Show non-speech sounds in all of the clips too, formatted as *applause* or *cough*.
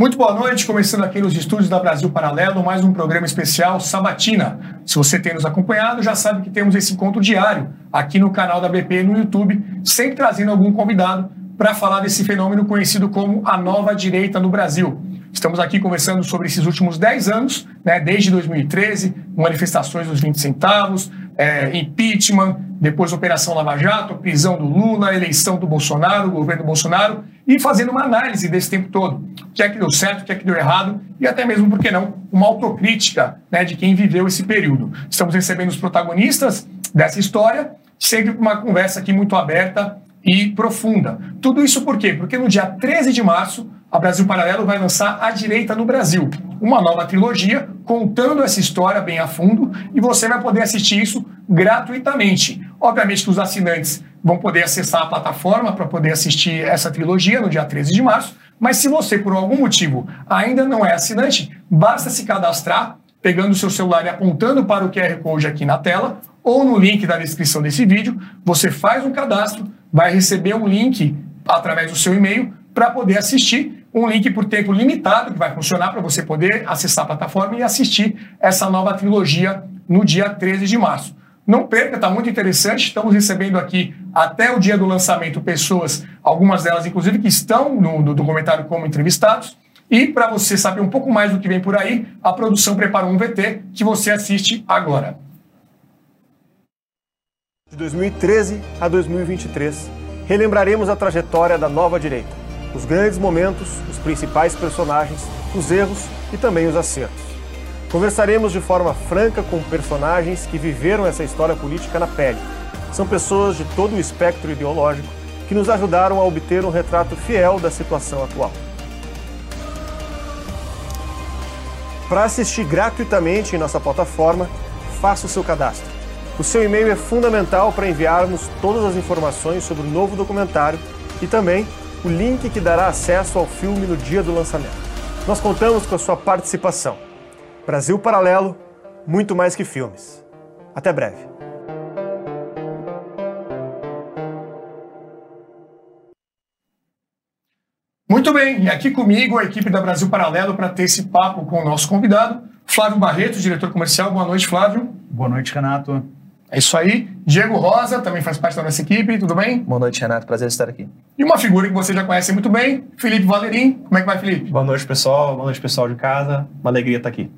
Muito boa noite, começando aqui nos estúdios da Brasil Paralelo, mais um programa especial Sabatina. Se você tem nos acompanhado, já sabe que temos esse encontro diário aqui no canal da BP no YouTube, sempre trazendo algum convidado para falar desse fenômeno conhecido como a nova direita no Brasil. Estamos aqui conversando sobre esses últimos 10 anos, né, desde 2013, manifestações dos 20 centavos, é, impeachment, depois Operação Lava Jato, prisão do Lula, eleição do Bolsonaro, governo do Bolsonaro, e fazendo uma análise desse tempo todo. O que é que deu certo, o que é que deu errado, e até mesmo, por que não, uma autocrítica né, de quem viveu esse período. Estamos recebendo os protagonistas dessa história, sempre com uma conversa aqui muito aberta e profunda. Tudo isso por quê? Porque no dia 13 de março, a Brasil Paralelo vai lançar A Direita no Brasil, uma nova trilogia contando essa história bem a fundo e você vai poder assistir isso gratuitamente. Obviamente que os assinantes vão poder acessar a plataforma para poder assistir essa trilogia no dia 13 de março, mas se você por algum motivo ainda não é assinante, basta se cadastrar pegando o seu celular e apontando para o QR Code aqui na tela ou no link da descrição desse vídeo, você faz um cadastro, vai receber um link através do seu e-mail para poder assistir um link por tempo limitado que vai funcionar para você poder acessar a plataforma e assistir essa nova trilogia no dia 13 de março. Não perca, está muito interessante. Estamos recebendo aqui até o dia do lançamento pessoas, algumas delas inclusive que estão no, documentário como entrevistados. E para você saber um pouco mais do que vem por aí, a produção preparou um VT que você assiste agora. De 2013 a 2023, relembraremos a trajetória da nova direita os grandes momentos, os principais personagens, os erros e também os acertos. Conversaremos de forma franca com personagens que viveram essa história política na pele. São pessoas de todo o espectro ideológico que nos ajudaram a obter um retrato fiel da situação atual. Para assistir gratuitamente em nossa plataforma, faça o seu cadastro. O seu e-mail é fundamental para enviarmos todas as informações sobre o novo documentário e também o link que dará acesso ao filme no dia do lançamento. Nós contamos com a sua participação. Brasil Paralelo, muito mais que filmes. Até breve. Muito bem, e aqui comigo a equipe da Brasil Paralelo para ter esse papo com o nosso convidado, Flávio Barreto, diretor comercial. Boa noite, Flávio. Boa noite, Renato. É isso aí. Diego Rosa também faz parte da nossa equipe, tudo bem? Boa noite, Renato. Prazer estar aqui. E uma figura que você já conhece muito bem, Felipe Valerim. Como é que vai, Felipe? Boa noite, pessoal. Boa noite, pessoal de casa. Uma alegria estar aqui.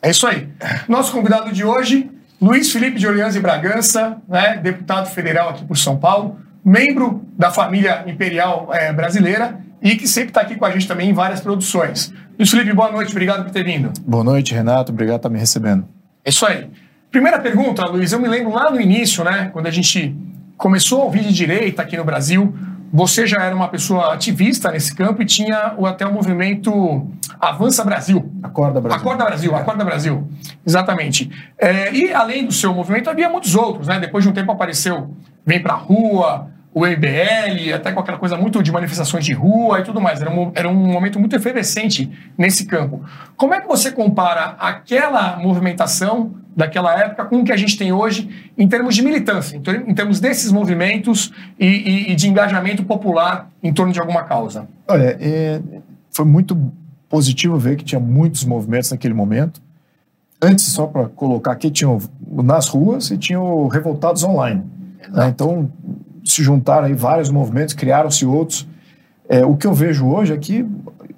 É isso aí. Nosso convidado de hoje, Luiz Felipe de Orleans e Bragança, né, deputado federal aqui por São Paulo, membro da família imperial é, brasileira e que sempre está aqui com a gente também em várias produções. Luiz Felipe, boa noite. Obrigado por ter vindo. Boa noite, Renato. Obrigado por estar me recebendo. É isso aí. Primeira pergunta, Luiz, eu me lembro lá no início, né, quando a gente começou a ouvir de direita aqui no Brasil, você já era uma pessoa ativista nesse campo e tinha até o movimento Avança Brasil. Acorda Brasil. Acorda Brasil, Acorda Brasil. Exatamente. É, e além do seu movimento, havia muitos outros, né? Depois de um tempo apareceu Vem Pra Rua, o MBL, até com aquela coisa muito de manifestações de rua e tudo mais. Era um, era um momento muito efervescente nesse campo. Como é que você compara aquela movimentação daquela época com o que a gente tem hoje em termos de militância, em termos desses movimentos e, e, e de engajamento popular em torno de alguma causa? Olha, é, foi muito positivo ver que tinha muitos movimentos naquele momento. Antes, só para colocar aqui, tinham nas ruas e tinham revoltados online. Né? Então, se juntaram aí vários movimentos, criaram-se outros. É, o que eu vejo hoje é que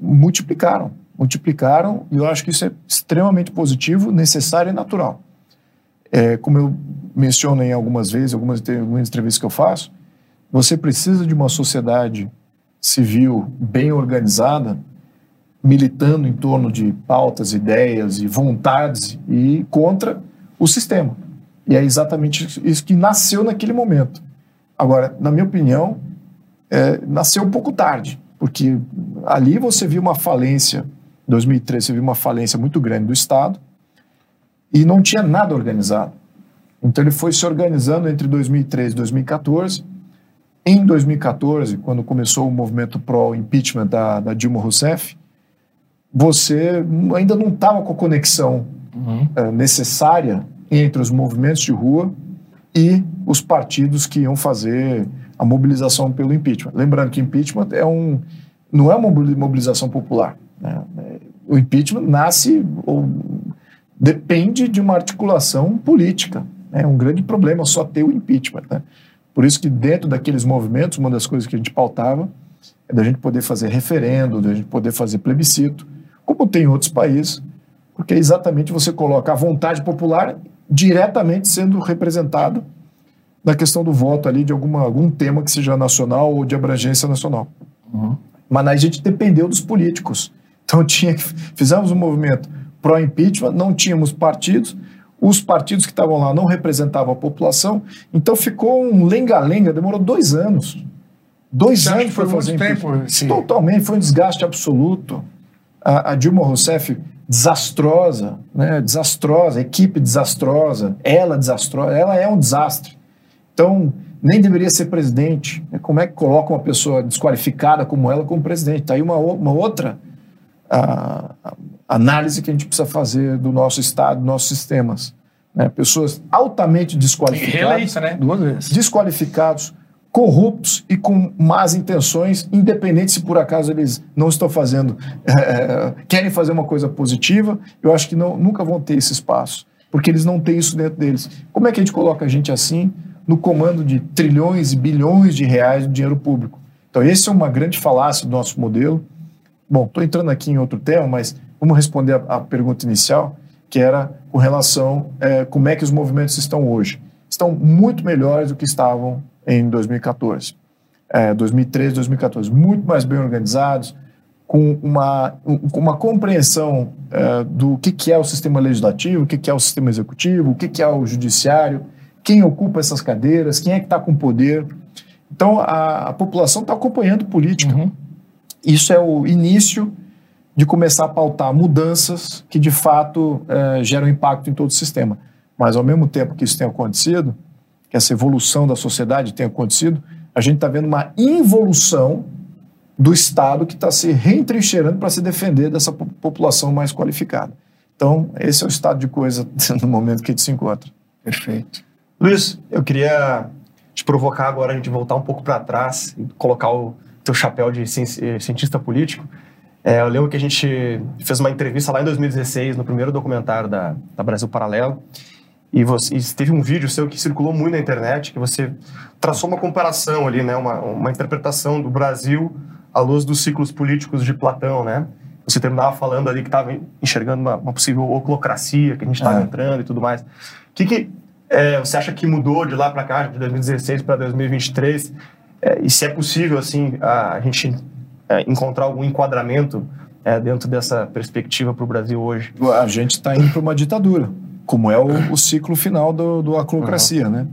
multiplicaram, multiplicaram, e eu acho que isso é extremamente positivo, necessário e natural. É, como eu menciono em algumas vezes, algumas, algumas entrevistas que eu faço, você precisa de uma sociedade civil bem organizada, militando em torno de pautas, ideias e vontades e contra o sistema. E é exatamente isso que nasceu naquele momento. Agora, na minha opinião, é, nasceu um pouco tarde, porque ali você viu uma falência, em 2013 você viu uma falência muito grande do Estado e não tinha nada organizado. Então ele foi se organizando entre 2013 e 2014. Em 2014, quando começou o movimento pró-impeachment da, da, Dilma Rousseff, você ainda não estava com a conexão uhum. é, necessária entre os movimentos de rua e os partidos que iam fazer a mobilização pelo impeachment. Lembrando que impeachment é um, não é uma mobilização popular. Né? o impeachment nasce ou depende de uma articulação política. É um grande problema só ter o impeachment. Né? Por isso que dentro daqueles movimentos, uma das coisas que a gente pautava é da gente poder fazer referendo, da gente poder fazer plebiscito, como tem em outros países, porque é exatamente você coloca a vontade popular diretamente sendo representada na questão do voto ali de alguma, algum tema que seja nacional ou de abrangência nacional. Uhum. Mas a gente dependeu dos políticos. Então *laughs* tinha que fizemos um movimento pró-impeachment, não tínhamos partidos, os partidos que estavam lá não representavam a população, então ficou um lenga-lenga, demorou dois anos. Dois anos foi fazer tempo. Totalmente, foi um desgaste absoluto. A, a Dilma Rousseff desastrosa, né? desastrosa, equipe desastrosa, ela desastrosa, ela é um desastre. Então, nem deveria ser presidente. Como é que coloca uma pessoa desqualificada como ela como presidente? Está aí uma, uma outra a, a análise que a gente precisa fazer do nosso Estado, dos nossos sistemas. Né? Pessoas altamente desqualificadas. Reeleita, né? Duas vezes. Desqualificados, corruptos e com más intenções, independente se por acaso eles não estão fazendo, é, querem fazer uma coisa positiva, eu acho que não, nunca vão ter esse espaço, porque eles não têm isso dentro deles. Como é que a gente coloca a gente assim no comando de trilhões e bilhões de reais de dinheiro público? Então, esse é uma grande falácia do nosso modelo. Bom, estou entrando aqui em outro tema, mas vamos responder a, a pergunta inicial, que era com relação é, como é que os movimentos estão hoje. Estão muito melhores do que estavam em 2014. É, 2013, 2014, muito mais bem organizados, com uma, um, com uma compreensão é, do que, que é o sistema legislativo, o que, que é o sistema executivo, o que, que é o judiciário, quem ocupa essas cadeiras, quem é que está com poder. Então, a, a população está acompanhando política. Uhum. Isso é o início de começar a pautar mudanças que, de fato, é, geram impacto em todo o sistema. Mas, ao mesmo tempo que isso tem acontecido, que essa evolução da sociedade tem acontecido, a gente está vendo uma involução do Estado que está se reentrincheirando para se defender dessa população mais qualificada. Então, esse é o estado de coisa *laughs* no momento que a gente se encontra. Perfeito. Luiz, eu queria te provocar agora a gente voltar um pouco para trás e colocar o teu chapéu de eh, cientista político. É, eu lembro que a gente fez uma entrevista lá em 2016, no primeiro documentário da, da Brasil Paralelo, e, você, e teve um vídeo seu que circulou muito na internet, que você traçou uma comparação ali, né, uma, uma interpretação do Brasil à luz dos ciclos políticos de Platão, né? Você terminava falando ali que estava enxergando uma, uma, possível oclocracia, que a gente estava é. entrando e tudo mais. O que, que é, você acha que mudou de lá para cá, de 2016 para 2023? É, e se é possível, assim, a, a gente é, encontrar algum enquadramento é, dentro dessa perspectiva para o Brasil hoje? A gente está indo para uma ditadura, como é o, o ciclo final do, do aclocracia, uhum. né?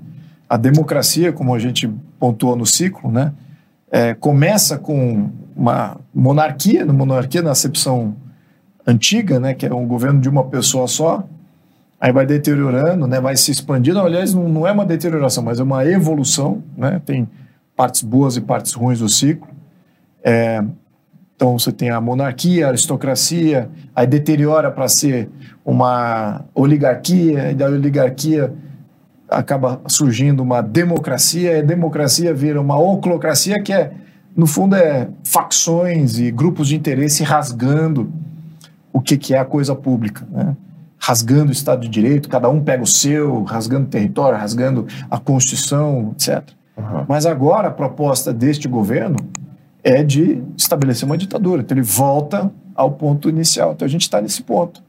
A democracia, como a gente pontuou no ciclo, né? É, começa com uma monarquia, uma monarquia na acepção antiga, né? Que é um governo de uma pessoa só, aí vai deteriorando, né? Vai se expandindo. Aliás, não, não é uma deterioração, mas é uma evolução, né? Tem partes boas e partes ruins do ciclo. É, então você tem a monarquia, a aristocracia, aí deteriora para ser uma oligarquia, e da oligarquia acaba surgindo uma democracia, e a democracia vira uma oclocracia, que é, no fundo, é facções e grupos de interesse rasgando o que, que é a coisa pública, né? rasgando o Estado de Direito, cada um pega o seu, rasgando o território, rasgando a Constituição, etc. Uhum. Mas agora a proposta deste governo é de estabelecer uma ditadura. Então ele volta ao ponto inicial. Então a gente está nesse ponto.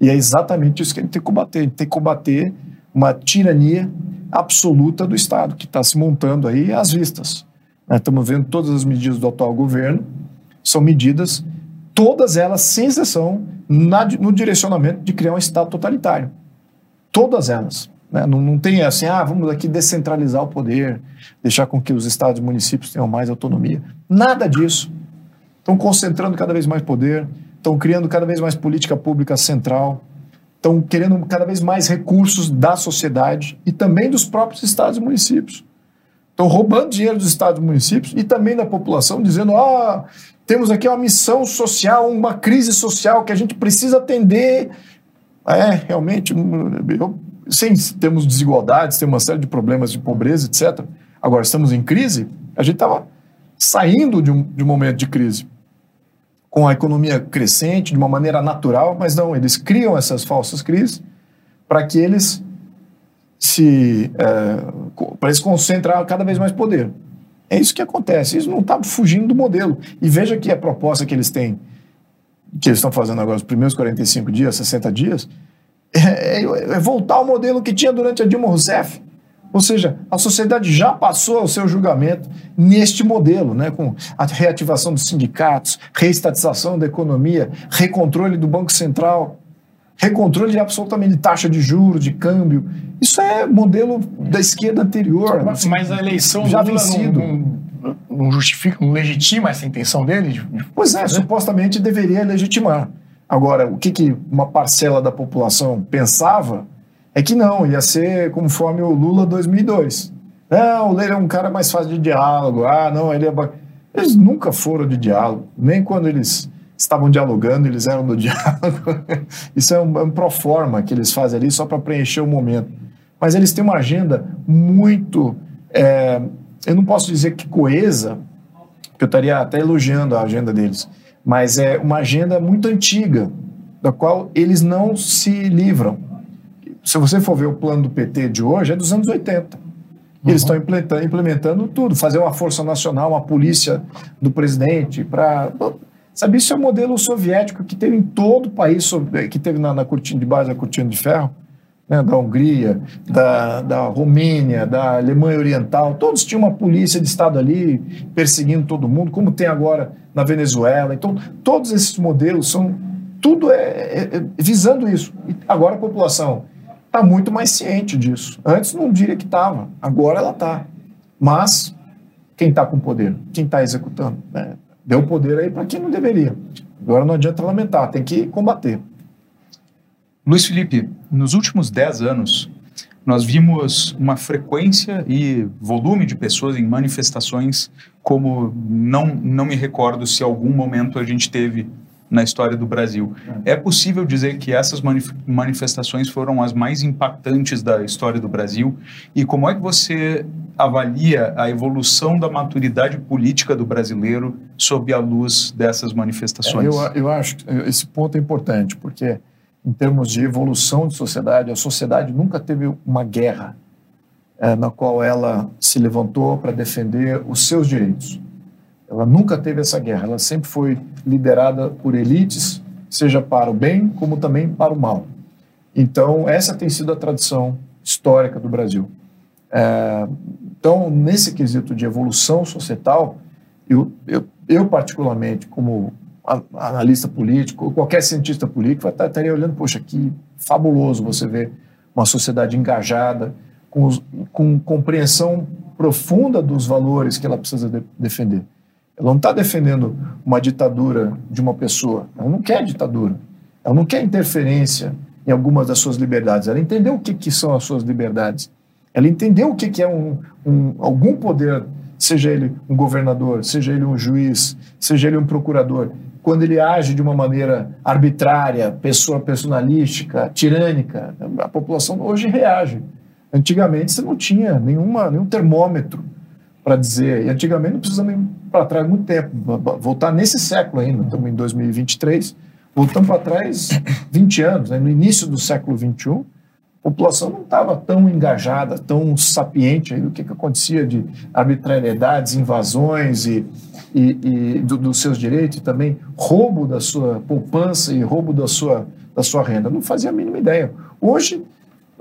E é exatamente isso que a gente tem que combater. A gente tem que combater uma tirania absoluta do Estado, que está se montando aí às vistas. Estamos vendo todas as medidas do atual governo, são medidas, todas elas, sem exceção, na, no direcionamento de criar um Estado totalitário. Todas elas. Né? Não, não tem assim, ah, vamos aqui descentralizar o poder, deixar com que os estados e municípios tenham mais autonomia. Nada disso. Estão concentrando cada vez mais poder, estão criando cada vez mais política pública central, estão querendo cada vez mais recursos da sociedade e também dos próprios estados e municípios. Estão roubando dinheiro dos estados e municípios e também da população, dizendo: ah, temos aqui uma missão social, uma crise social que a gente precisa atender. É, realmente, eu Sim, temos desigualdades, temos uma série de problemas de pobreza, etc. Agora, estamos em crise, a gente estava saindo de um, de um momento de crise. com a economia crescente de uma maneira natural, mas não, eles criam essas falsas crises para que eles se é, para eles concentrar cada vez mais poder. É isso que acontece. Isso não está fugindo do modelo. E veja que a proposta que eles têm, que eles estão fazendo agora, os primeiros 45 dias, 60 dias, é, é, é voltar ao modelo que tinha durante a Dilma Rousseff. Ou seja, a sociedade já passou o seu julgamento neste modelo, né, com a reativação dos sindicatos, reestatização da economia, recontrole do Banco Central, recontrole de absolutamente taxa de juros, de câmbio. Isso é modelo da esquerda anterior. Mas, mas a eleição já Lula vencido. Não, não, não, justifica, não legitima essa intenção dele? Pois é, né? supostamente deveria legitimar. Agora, o que, que uma parcela da população pensava é que não, ia ser conforme o Lula 2002. Não, o Lula é um cara mais fácil de diálogo. Ah, não, ele é. Eles nunca foram de diálogo, nem quando eles estavam dialogando, eles eram do *laughs* diálogo. Isso é um, é um proforma que eles fazem ali só para preencher o momento. Mas eles têm uma agenda muito. É, eu não posso dizer que coesa, porque eu estaria até elogiando a agenda deles, mas é uma agenda muito antiga, da qual eles não se livram se você for ver o plano do PT de hoje, é dos anos 80. Eles uhum. estão implementando, implementando, tudo, fazer uma força nacional, uma polícia do presidente, para. Sabe, isso é o um modelo soviético que teve em todo o país, que teve na, na cortina de base da cortina de ferro, né, da Hungria, da, da Romênia, da Alemanha Oriental, todos tinham uma polícia de Estado ali perseguindo todo mundo, como tem agora na Venezuela. Então, todos esses modelos são. Tudo é, é, é visando isso. E agora a população está muito mais ciente disso. Antes não diria que estava, agora ela está. Mas quem está com poder? Quem está executando? Né? Deu poder aí para quem não deveria. Agora não adianta lamentar, tem que combater. Luiz Felipe, nos últimos 10 anos, nós vimos uma frequência e volume de pessoas em manifestações como não, não me recordo se algum momento a gente teve na história do Brasil. É possível dizer que essas manifestações foram as mais impactantes da história do Brasil? E como é que você avalia a evolução da maturidade política do brasileiro sob a luz dessas manifestações? É, eu, eu acho que esse ponto é importante, porque em termos de evolução de sociedade, a sociedade nunca teve uma guerra é, na qual ela se levantou para defender os seus direitos. Ela nunca teve essa guerra, ela sempre foi liderada por elites, seja para o bem como também para o mal. Então, essa tem sido a tradição histórica do Brasil. É, então, nesse quesito de evolução societal, eu, eu, eu particularmente, como analista político, qualquer cientista político, estaria olhando, poxa, que fabuloso você ver uma sociedade engajada, com, com compreensão profunda dos valores que ela precisa de, defender. Ela não está defendendo uma ditadura de uma pessoa. Ela não quer ditadura. Ela não quer interferência em algumas das suas liberdades. Ela entendeu o que, que são as suas liberdades. Ela entendeu o que, que é um, um, algum poder, seja ele um governador, seja ele um juiz, seja ele um procurador, quando ele age de uma maneira arbitrária, pessoa personalística, tirânica, a população hoje reage. Antigamente você não tinha nenhuma, nenhum termômetro para dizer. E antigamente não precisamos ir para trás muito tempo, voltar nesse século ainda, estamos em 2023, voltando para trás 20 anos, né? no início do século 21, a população não estava tão engajada, tão sapiente aí do que, que acontecia de arbitrariedades, invasões e, e, e do, dos seus direitos, e também roubo da sua poupança e roubo da sua, da sua renda. Não fazia a mínima ideia. Hoje,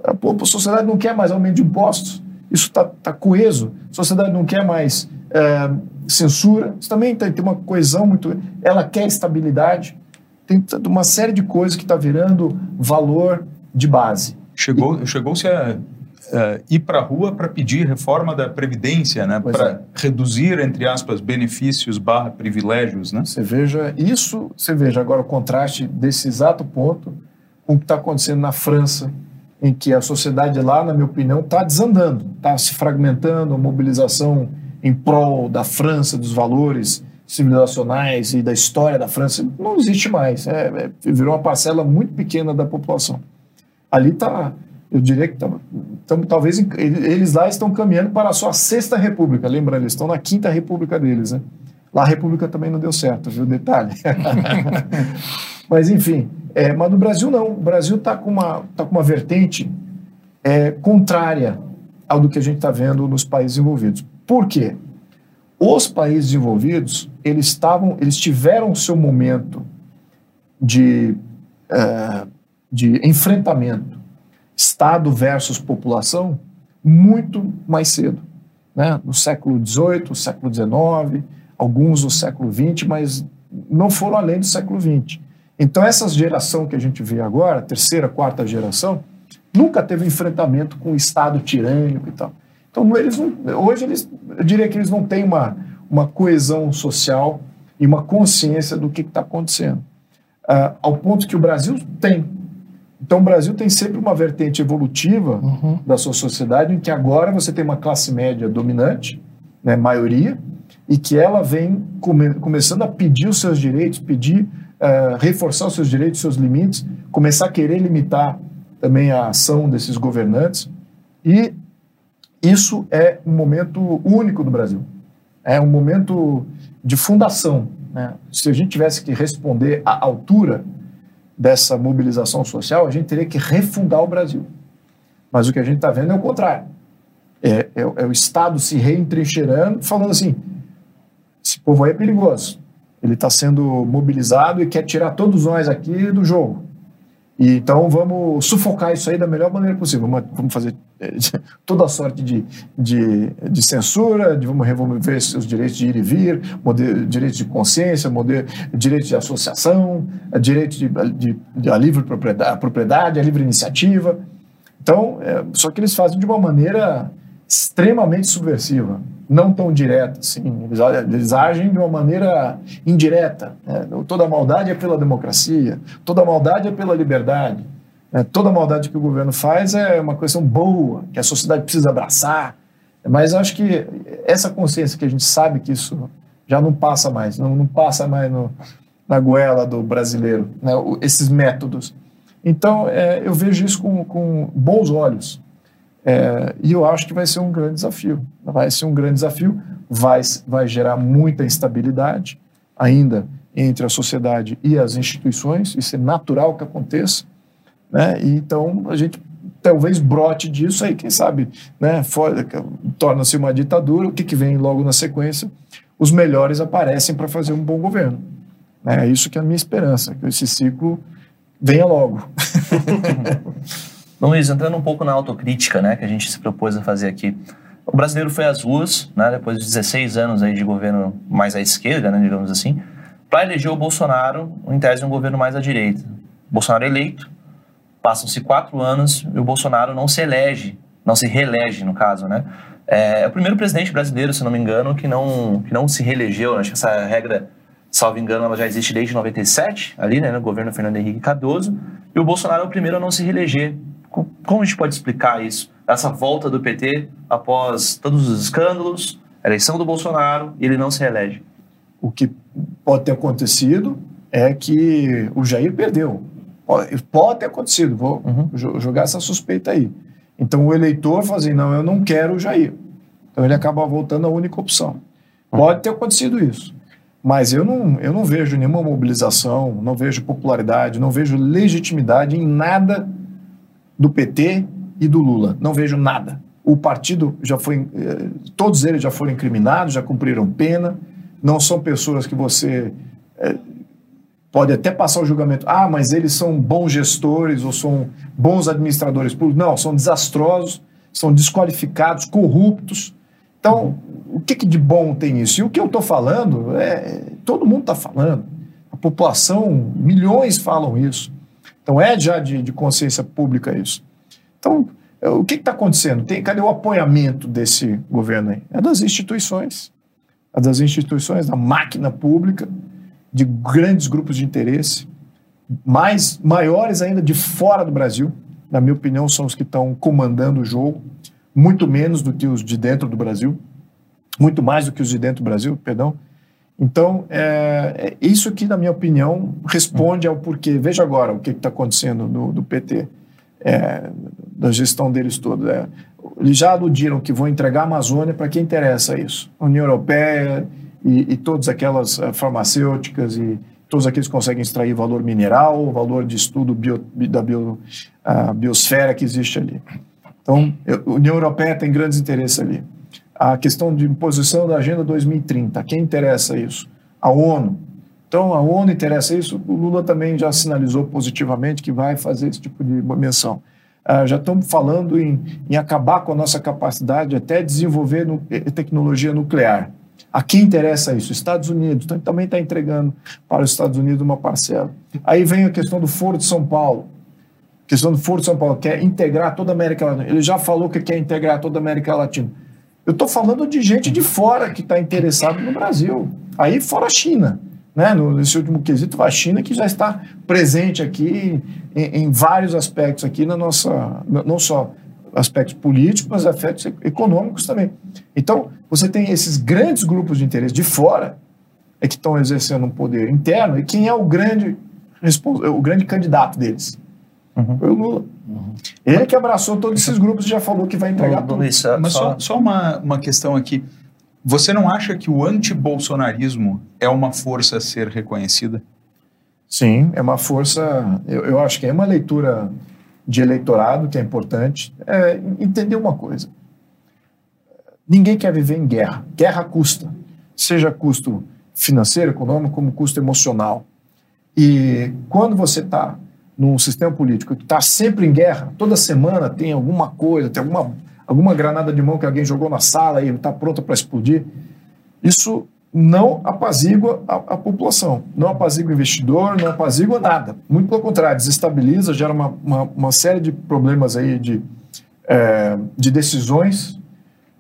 a, sociedade não quer mais aumento de impostos, isso está tá coeso. A sociedade não quer mais é, censura. Isso também tem, tem uma coesão muito. Ela quer estabilidade. Tem uma série de coisas que está virando valor de base. Chegou, chegou-se a uh, ir para a rua para pedir reforma da Previdência, né? para é. reduzir, entre aspas, benefícios barra privilégios. Né? Você veja isso, você veja agora o contraste desse exato ponto com o que está acontecendo na França, em que a sociedade lá, na minha opinião, está desandando, está se fragmentando, a mobilização em prol da França, dos valores civilizacionais e da história da França, não existe mais. É, é, virou uma parcela muito pequena da população. Ali está, eu diria que tá, talvez eles lá estão caminhando para a sua sexta república. Lembra, eles estão na quinta república deles. Né? Lá a República também não deu certo, viu? Detalhe. *laughs* mas, enfim, é, mas no Brasil não. O Brasil está com, uma, tá com uma vertente é, contrária ao do que a gente está vendo nos países envolvidos. Por quê? Os países desenvolvidos, eles estavam, eles tiveram o seu momento de, é, de enfrentamento Estado versus população muito mais cedo, né? no século XVIII, século XIX, alguns no século XX, mas não foram além do século XX. Então, essa geração que a gente vê agora, terceira, quarta geração, nunca teve enfrentamento com o Estado tirânico e tal. Então, eles não, hoje, eles, eu diria que eles não têm uma, uma coesão social e uma consciência do que está acontecendo. Uh, ao ponto que o Brasil tem. Então, o Brasil tem sempre uma vertente evolutiva uhum. da sua sociedade, em que agora você tem uma classe média dominante, né, maioria, e que ela vem come, começando a pedir os seus direitos, pedir, uh, reforçar os seus direitos, seus limites, começar a querer limitar também a ação desses governantes. E isso é um momento único do Brasil. É um momento de fundação. Né? Se a gente tivesse que responder à altura dessa mobilização social, a gente teria que refundar o Brasil. Mas o que a gente está vendo é o contrário. É, é, é, o Estado se reentrincheirando, falando assim: esse povo aí é perigoso. Ele está sendo mobilizado e quer tirar todos nós aqui do jogo. E, então vamos sufocar isso aí da melhor maneira possível. Vamos, vamos fazer *laughs* toda sorte de, de, de, censura, de vamos remover os direitos de ir e vir, direitos de consciência, modelo, direito de associação, direito de, de, de a livre propriedade, a propriedade, a livre iniciativa. Então, é, só que eles fazem de uma maneira extremamente subversiva não tão direta, assim. Eles, eles agem de uma maneira indireta. Né? Toda maldade é pela democracia, toda maldade é pela liberdade. Né? Toda maldade que o governo faz é uma questão boa, que a sociedade precisa abraçar. Mas acho que essa consciência que a gente sabe que isso já não passa mais, não, não passa mais no, na goela do brasileiro, né? esses métodos. Então, é, eu vejo isso com, com bons olhos. É, e eu acho que vai ser um grande desafio. Vai ser um grande desafio, vai, vai gerar muita instabilidade ainda entre a sociedade e as instituições, isso é natural que aconteça. Né? E então a gente talvez brote disso aí, quem sabe, né? torna-se uma ditadura, o que, que vem logo na sequência? Os melhores aparecem para fazer um bom governo. É isso que é a minha esperança, que esse ciclo venha logo. *laughs* Luiz, entrando um pouco na autocrítica, né, que a gente se propôs a fazer aqui. O brasileiro foi às ruas, né, depois de 16 anos aí de governo mais à esquerda, né, digamos assim, para eleger o Bolsonaro, em tese, um governo mais à direita. Bolsonaro eleito, passam-se quatro anos e o Bolsonaro não se elege, não se reelege, no caso, né? É, é o primeiro presidente brasileiro, se não me engano, que não, que não se reelegeu. Né? Acho que essa regra, salvo engano, ela já existe desde 97, ali, né, no governo Fernando Henrique Cardoso. E o Bolsonaro é o primeiro a não se reeleger. Como a gente pode explicar isso? Essa volta do PT após todos os escândalos, eleição do Bolsonaro e ele não se reelege. O que pode ter acontecido é que o Jair perdeu. Pode, ter acontecido, vou uhum. jogar essa suspeita aí. Então o eleitor fala assim: não, eu não quero o Jair. Então ele acaba voltando à única opção. Uhum. Pode ter acontecido isso. Mas eu não, eu não vejo nenhuma mobilização, não vejo popularidade, não vejo legitimidade em nada do PT e do Lula. Não vejo nada. O partido já foi. Eh, todos eles já foram incriminados, já cumpriram pena. Não são pessoas que você é, pode até passar o julgamento. Ah, mas eles são bons gestores ou são bons administradores públicos. Não, são desastrosos, são desqualificados, corruptos. Então, o que, que de bom tem isso? E o que eu estou falando, é, todo mundo está falando. A população, milhões falam isso. Então é já de, de consciência pública isso. Então, é, o que está acontecendo? Tem, cadê o apoiamento desse governo aí? É das instituições. É das instituições, da máquina pública, de grandes grupos de interesse, mais maiores ainda de fora do Brasil. Na minha opinião, são os que estão comandando o jogo, muito menos do que os de dentro do Brasil, muito mais do que os de dentro do Brasil, perdão. Então, é, é, isso que, na minha opinião, responde ao porquê. Veja agora o que está acontecendo no, do PT, é, da gestão deles toda. É, eles já aludiram que vão entregar a Amazônia para quem interessa isso. União Europeia e, e todas aquelas uh, farmacêuticas e todos aqueles que conseguem extrair valor mineral, valor de estudo bio, da bio, uh, biosfera que existe ali. Então, a União Europeia tem grandes interesses ali. A questão de imposição da Agenda 2030, quem interessa isso? A ONU. Então, a ONU interessa isso, o Lula também já sinalizou positivamente que vai fazer esse tipo de menção. Uh, já estamos falando em, em, acabar com a nossa capacidade até desenvolver no, tecnologia nuclear. A quem interessa isso? Estados Unidos. Então, também está entregando para os Estados Unidos uma parcela. Aí vem a questão do Foro de São Paulo. A questão do Foro de São Paulo, quer integrar toda a América Latina. Ele já falou que quer integrar toda a América Latina. Eu estou falando de gente de fora que está interessado no Brasil. Aí fora a China. Né? Nesse último quesito, a China que já está presente aqui em, em vários aspectos aqui na nossa, não só aspectos políticos, mas aspectos econômicos também. Então, você tem esses grandes grupos de interesse de fora é que estão exercendo um poder interno e quem é o grande o grande candidato deles? Uhum. Foi o Lula. Uhum. Ele que abraçou todos esses grupos e já falou que vai entregar tudo. Luiz, Mas só, só uma, uma questão aqui. Você não acha que o antibolsonarismo é uma força a ser reconhecida? Sim, é uma força. Eu, eu acho que é uma leitura de eleitorado que é importante. É entender uma coisa: ninguém quer viver em guerra. Guerra custa, seja custo financeiro, econômico, como custo emocional. E quando você está num sistema político que está sempre em guerra, toda semana tem alguma coisa, tem alguma, alguma granada de mão que alguém jogou na sala e está pronta para explodir, isso não apazigua a, a, população, não apazigua o investidor, não apazigua nada. Muito pelo contrário, desestabiliza, gera uma, uma, uma série de problemas aí de, é, de decisões.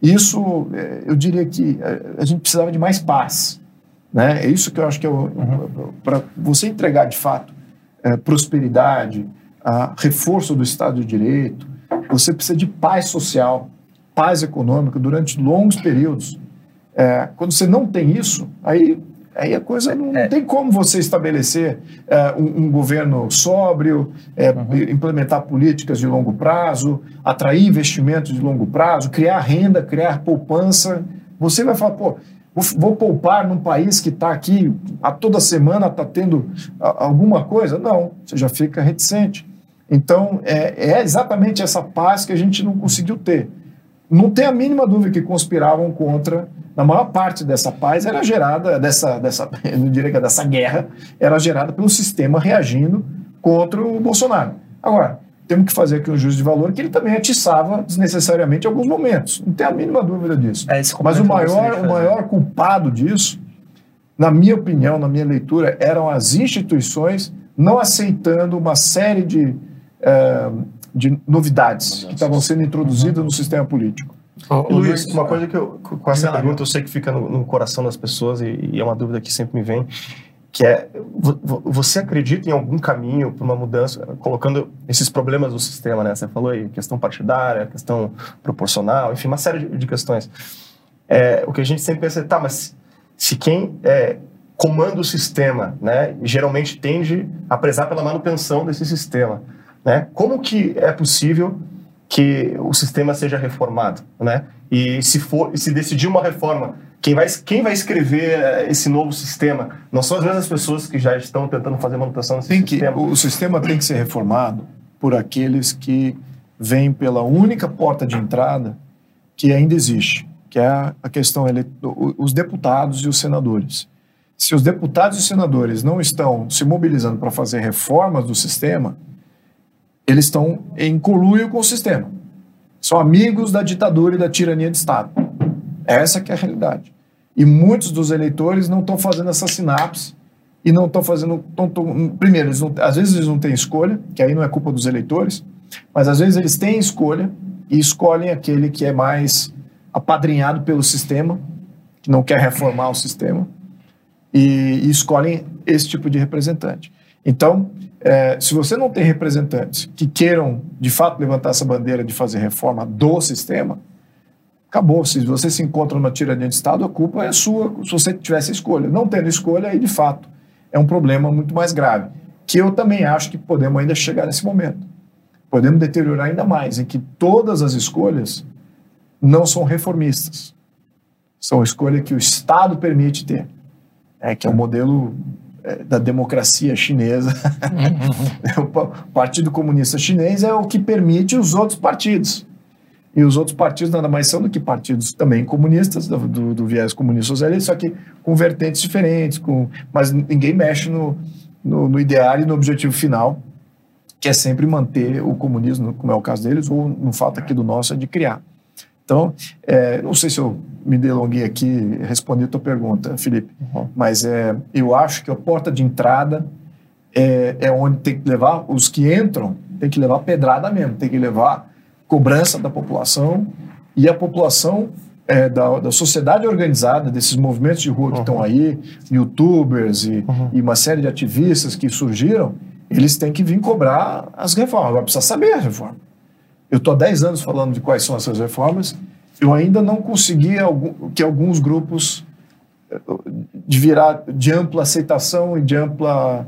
Isso, é, eu diria que é, a gente precisava de mais paz. Né? É isso que eu acho que é uhum. para você entregar de fato é, prosperidade, reforço do Estado de Direito, você precisa de paz social, paz econômica durante longos períodos. É, quando você não tem isso, aí, aí a coisa não, é. tem como você estabelecer é, um, um, governo sóbrio, é, uhum. implementar políticas de longo prazo, atrair investimentos de longo prazo, criar renda, criar poupança. Você vai falar, pô, vou, poupar num país que está aqui a toda semana está tendo alguma coisa? Não, você já fica reticente. Então, é, é exatamente essa paz que a gente não conseguiu ter. Não tem a mínima dúvida que conspiravam contra na maior parte dessa paz era gerada, dessa, dessa, *laughs* eu não diria que é dessa guerra, era gerada pelo sistema reagindo contra o Bolsonaro. Agora, temos que fazer aqui um juízo de valor que ele também atiçava desnecessariamente em alguns momentos. Não tem a mínima dúvida disso. É, Mas o maior, o maior culpado disso, na minha opinião, na minha leitura, eram as instituições não aceitando uma série de, eh, de novidades que estavam sendo introduzidas no sistema político. Ô, Luiz, uma coisa que eu, com essa não, pergunta eu sei que fica no, no coração das pessoas e, e, é uma dúvida que sempre me vem, que é, você acredita em algum caminho para uma mudança, colocando esses problemas do sistema, né? Você falou aí, questão partidária, questão proporcional, enfim, uma série de, de questões. É, o que a gente sempre pensa é, tá, mas se quem é, comanda o sistema, né, geralmente tende a prezar pela manutenção desse sistema, né? Como que é possível que o sistema seja reformado, né? E se for, se decidir uma reforma, quem vai, quem vai escrever eh, esse novo sistema? Não são as mesmas pessoas que já estão tentando fazer manutenção desse tem sistema. Que, o sistema tem que ser reformado por aqueles que vêm pela única porta de entrada que ainda existe, que é a questão ele, os deputados e os senadores. Se os deputados e senadores não estão se mobilizando para fazer reformas do sistema, eles estão em conluio com o sistema. São amigos da ditadura e da tirania de Estado. Essa que é a realidade. E muitos dos eleitores não estão fazendo essa sinapse e não estão fazendo. Tão, tão, primeiro, eles não, às vezes eles não têm escolha, que aí não é culpa dos eleitores, mas às vezes eles têm escolha e escolhem aquele que é mais apadrinhado pelo sistema, que não quer reformar o sistema, e, e escolhem esse tipo de representante. Então, é, se você não tem representantes que queiram, de fato, levantar essa bandeira de fazer reforma do sistema, acabou. Se você se encontra numa tirania de Estado, a culpa é sua se você tivesse escolha. Não tendo escolha, aí, de fato, é um problema muito mais grave, que eu também acho que podemos ainda chegar nesse momento. Podemos deteriorar ainda mais, em que todas as escolhas não são reformistas. São escolhas que o Estado permite ter. É que é o modelo da democracia chinesa. *laughs* o Partido Comunista Chinês é o que permite os outros partidos. E os outros partidos nada mais são do que partidos também comunistas, do, do, do viés comunista socialista, só que com vertentes diferentes, com, mas ninguém mexe no, no, no ideário e no objetivo final, que é sempre manter o comunismo, como é o caso deles, ou no fato aqui do nosso, é de criar. Então, é, não sei se eu me delonguei aqui respondi a tua pergunta, Felipe, uhum. mas é, eu acho que a porta de entrada é, é onde tem que levar, os que entram, tem que levar pedrada mesmo, tem que levar cobrança da população e a população é, da, da, sociedade organizada, desses movimentos de rua que estão aí, youtubers e, uhum. e, uma série de ativistas que surgiram, eles têm que vir cobrar as reformas. Agora precisa saber a reforma. Eu estou há 10 anos falando de quais são essas reformas, eu ainda não consegui algum, que alguns grupos eh, de virar de ampla aceitação e de ampla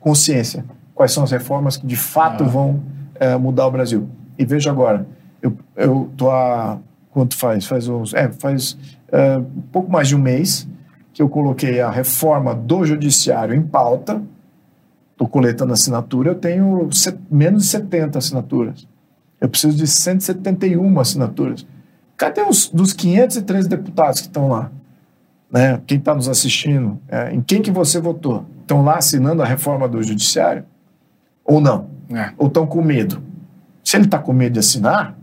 consciência. Quais são as reformas que de fato ah. vão é, mudar o Brasil? E veja agora, eu, eu tô há. Quanto faz? Faz uns. É, faz é, um pouco mais de um mês que eu coloquei a reforma do judiciário em pauta. Estou coletando assinatura, eu tenho set, menos de 70 assinaturas. Eu preciso de 171 assinaturas. Cadê os dos 513 deputados que estão lá? Né? Quem está nos assistindo, é, em quem que você votou? Estão lá assinando a reforma do judiciário? Ou não? É. Ou estão com medo? Se ele está com medo de assinar,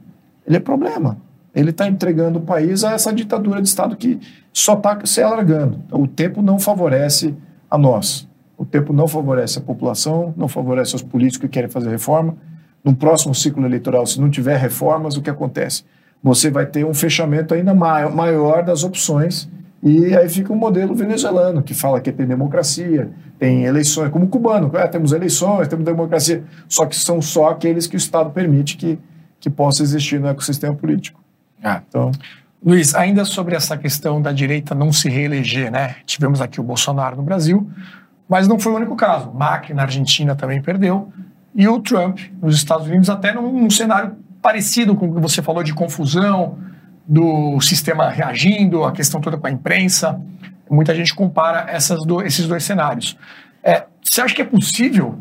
ele é problema. Ele está entregando o país a essa ditadura de Estado que só está se alargando. O tempo não favorece a nós. O tempo não favorece a população, não favorece os políticos que querem fazer reforma. No próximo ciclo eleitoral, se não tiver reformas, o que acontece? Você vai ter um fechamento ainda maior das opções e aí fica um modelo venezuelano, que fala que tem democracia, tem eleições, como o cubano, é, temos eleições, temos democracia, só que são só aqueles que o Estado permite que, que possa existir no ecossistema político. Ah. Então, Luiz, ainda sobre essa questão da direita não se reeleger, né? Tivemos aqui o Bolsonaro no Brasil, mas não foi o único caso. Macri na Argentina também perdeu, e o Trump nos Estados Unidos, até num, num cenário parecido com o que você falou de confusão, do sistema reagindo, a questão toda com a imprensa. Muita gente compara do, esses dois cenários. É, você acha que é possível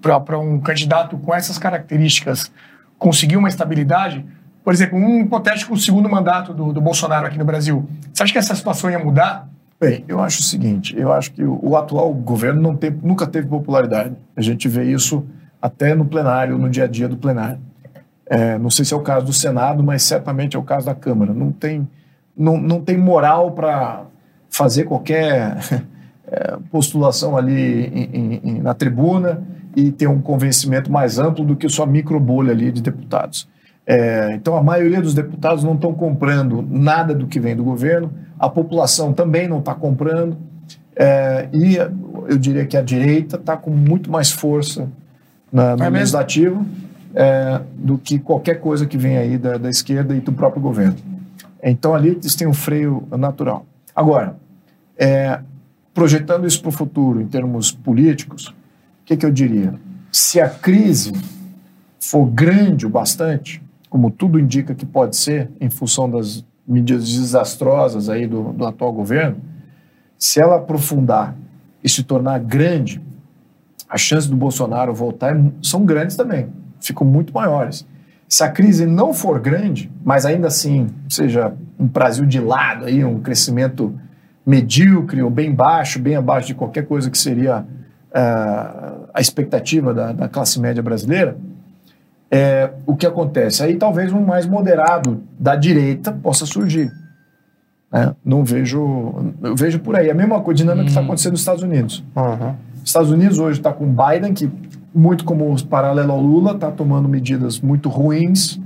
para um candidato com essas características conseguir uma estabilidade? Por exemplo, um hipotético segundo mandato do, do Bolsonaro aqui no Brasil. Você acha que essa situação ia mudar? Bem, eu acho o seguinte: eu acho que o, atual governo tem, nunca teve popularidade. A gente vê isso até no plenário, no dia a dia do plenário. É, não sei se é o caso do Senado, mas certamente é o caso da Câmara. Não tem, não, não tem moral para fazer qualquer *laughs* é, postulação ali em, em, na tribuna e ter um convencimento mais amplo do que sua microbolha ali de deputados. É, então, a maioria dos deputados não estão comprando nada do que vem do governo, a população também não está comprando, é, e eu diria que a direita está com muito mais força na, no é legislativo é, do que qualquer coisa que vem aí da, da, esquerda e do próprio governo. Então ali eles têm um freio natural. Agora, é, projetando isso para o futuro em termos políticos, o que, que eu diria? Se a crise for grande o bastante, como tudo indica que pode ser, em função das medidas desastrosas aí do, do atual governo, se ela aprofundar e se tornar grande, as chances do Bolsonaro voltar são grandes também ficam muito maiores. Se a crise não for grande, mas ainda assim seja um Brasil de lado, aí, um crescimento medíocre ou bem baixo, bem abaixo de qualquer coisa que seria uh, a expectativa da, da, classe média brasileira, é, o que acontece? Aí talvez um mais moderado da direita possa surgir. Né? Não vejo, eu vejo por aí. A mesma coisa, dinâmica que está hum. acontecendo nos Estados Unidos. Uhum. Estados Unidos hoje está com Biden, que muito como paralelo ao Lula, está tomando medidas muito ruins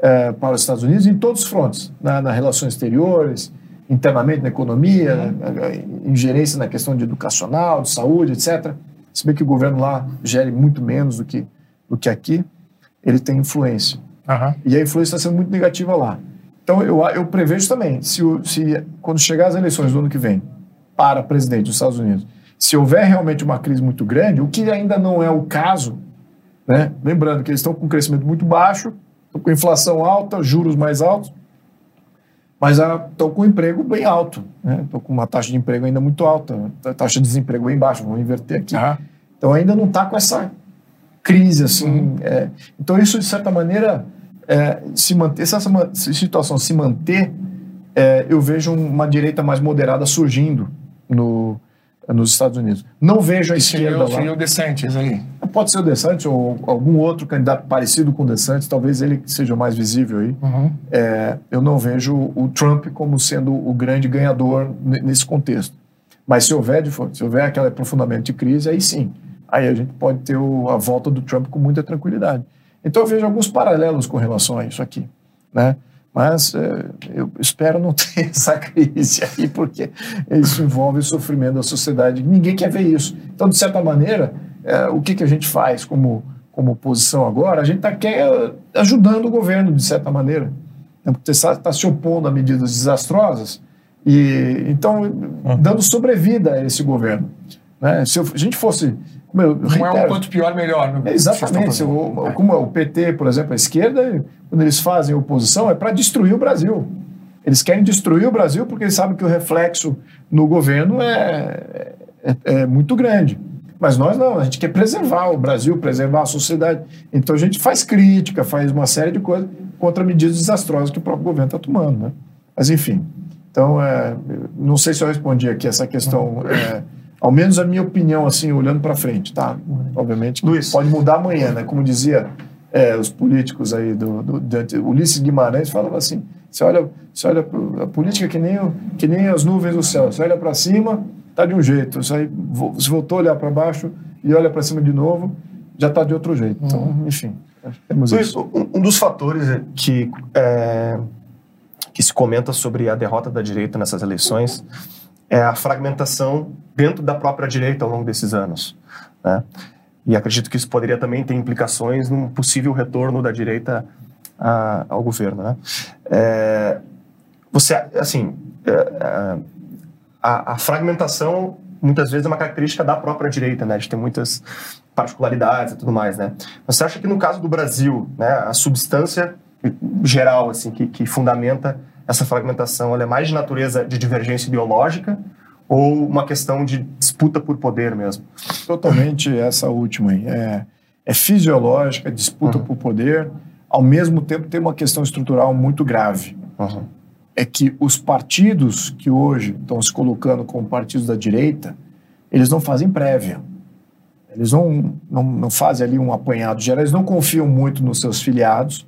é, para os Estados Unidos em todos os frontes, né, nas relações exteriores, internamente na economia, uhum. ingerência na questão de educacional, de saúde, etc. Se bem que o governo lá gere muito menos do que, do que aqui, ele tem influência. Uhum. E a influência está sendo muito negativa lá. Então, eu, eu prevejo também, se, se quando chegar as eleições do ano que vem, para presidente dos Estados Unidos, se houver realmente uma crise muito grande, o que ainda não é o caso, né? lembrando que eles estão com um crescimento muito baixo, com inflação alta, juros mais altos, mas estão com o emprego bem alto, estão com uma taxa de emprego ainda muito alta, taxa de desemprego bem baixa, vamos inverter aqui. Ah, Então ainda não está com essa crise assim. Uhum. é. então isso de certa maneira é, se manter, se essa situação se manter, é, eu vejo uma direita mais moderada surgindo no, nos Estados Unidos. Não vejo a esquerda o- seria lá. o DeSantis aí. Pode ser o DeSantis ou algum outro candidato parecido com o DeSantis, talvez ele seja mais visível aí. Uhum. É, eu não vejo o Trump como sendo o grande ganhador ne- nesse contexto. Mas se houver, se houver aquele aprofundamento de crise, aí sim. Aí a gente pode ter o- a volta do Trump com muita tranquilidade. Então eu vejo alguns paralelos com relação a isso aqui. Né? Mas é, eu espero não ter *laughs* essa crise aí, porque isso envolve o sofrimento da sociedade. Ninguém quer ver isso. Então, de certa maneira, é, o que, que a gente faz como, como oposição agora? A gente está ajudando o governo, de certa maneira. né? Porque está está se opondo a medidas desastrosas e, então, dando sobrevida a esse governo. Né? Se a gente fosse. Como eu Não é um reitero, quanto pior, melhor. né? é, Exatamente. O- como o PT, por exemplo, a esquerda, quando eles fazem oposição, é para destruir o Brasil. Eles querem destruir o Brasil porque eles sabem que o reflexo no governo é, é, é muito grande. Mas nós não, a gente quer preservar o Brasil, preservar a sociedade. Então a gente faz crítica, faz uma série de coisas contra medidas desastrosas que o próprio governo está tomando. Né? Mas enfim. Então, é, não sei se eu respondi aqui essa questão. é, ao menos a minha opinião, assim, olhando para frente, tá? Obviamente que Luiz. pode mudar amanhã, né? Como dizia é, os políticos aí do, do, de- Ulisses Guimarães falava assim: você olha, você olha a política que nem, que nem as nuvens do céu. Você olha para cima, tá de um jeito. Você, aí, você voltou a olhar para baixo e olha para cima de novo, já tá de outro jeito. Então, enfim, temos Luiz, isso. um, um dos fatores que, é, que se comenta sobre a derrota da direita nessas eleições é a fragmentação dentro da própria direita ao longo desses anos. né? E acredito que isso poderia também ter implicações num possível retorno da direita a- ao governo. Né? É, você, assim, é, é, a, a fragmentação muitas vezes é uma característica da própria direita, né? A gente tem muitas particularidades e tudo mais, né? Você acha que no caso do Brasil, né, a substância geral, assim, que, que fundamenta essa fragmentação, ela é mais de natureza de divergência ideológica ou uma questão de disputa por poder mesmo? Totalmente essa última aí. É, é fisiológica, disputa por poder, ao mesmo tempo tem uma questão estrutural muito grave. Uhum. É que os partidos que hoje estão se colocando como partidos da direita, eles não fazem prévia. Eles não, não, não fazem ali um apanhado geral, eles não confiam muito nos seus filiados,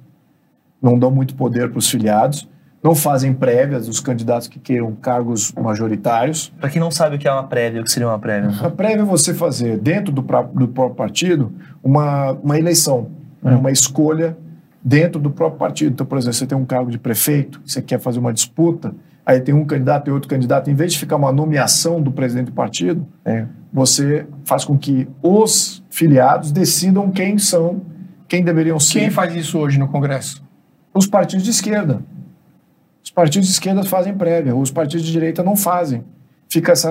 não dão muito poder para os filiados, não fazem prévias dos candidatos que queiram cargos majoritários. Para quem não sabe o que é uma prévia, o que seria uma prévia? A prévia é você fazer, dentro do, pró- do próprio partido, uma, uma eleição, né, uma escolha dentro do próprio partido. Então, por exemplo, você tem um cargo de prefeito, você quer fazer uma disputa, aí tem um candidato e outro candidato, em vez de ficar uma nomeação do presidente do partido, você faz com que os filiados decidam quem são, quem deveriam ser Quem faz isso hoje no Congresso? os partidos de esquerda. Os partidos de esquerda fazem prévia, os partidos de direita não fazem. Fica esse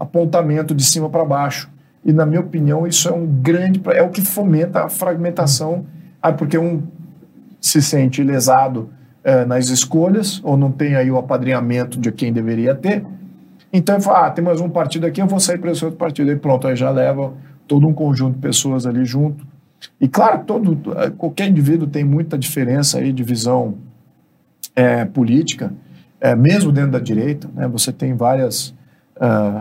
apontamento de cima para baixo. E, na minha opinião, isso é um grande. É o que fomenta a fragmentação. Ah, porque um se sente lesado eh, nas escolhas, ou não tem aí o apadrinhamento de quem deveria ter. Então, ele fala, ah, tem mais um partido aqui, eu vou sair para esse outro partido. Aí pronto, aí já leva todo um conjunto de pessoas ali junto. E claro, todo, eh, qualquer indivíduo tem muita diferença aí de visão eh, política, eh, mesmo dentro da direita. Né, você tem vários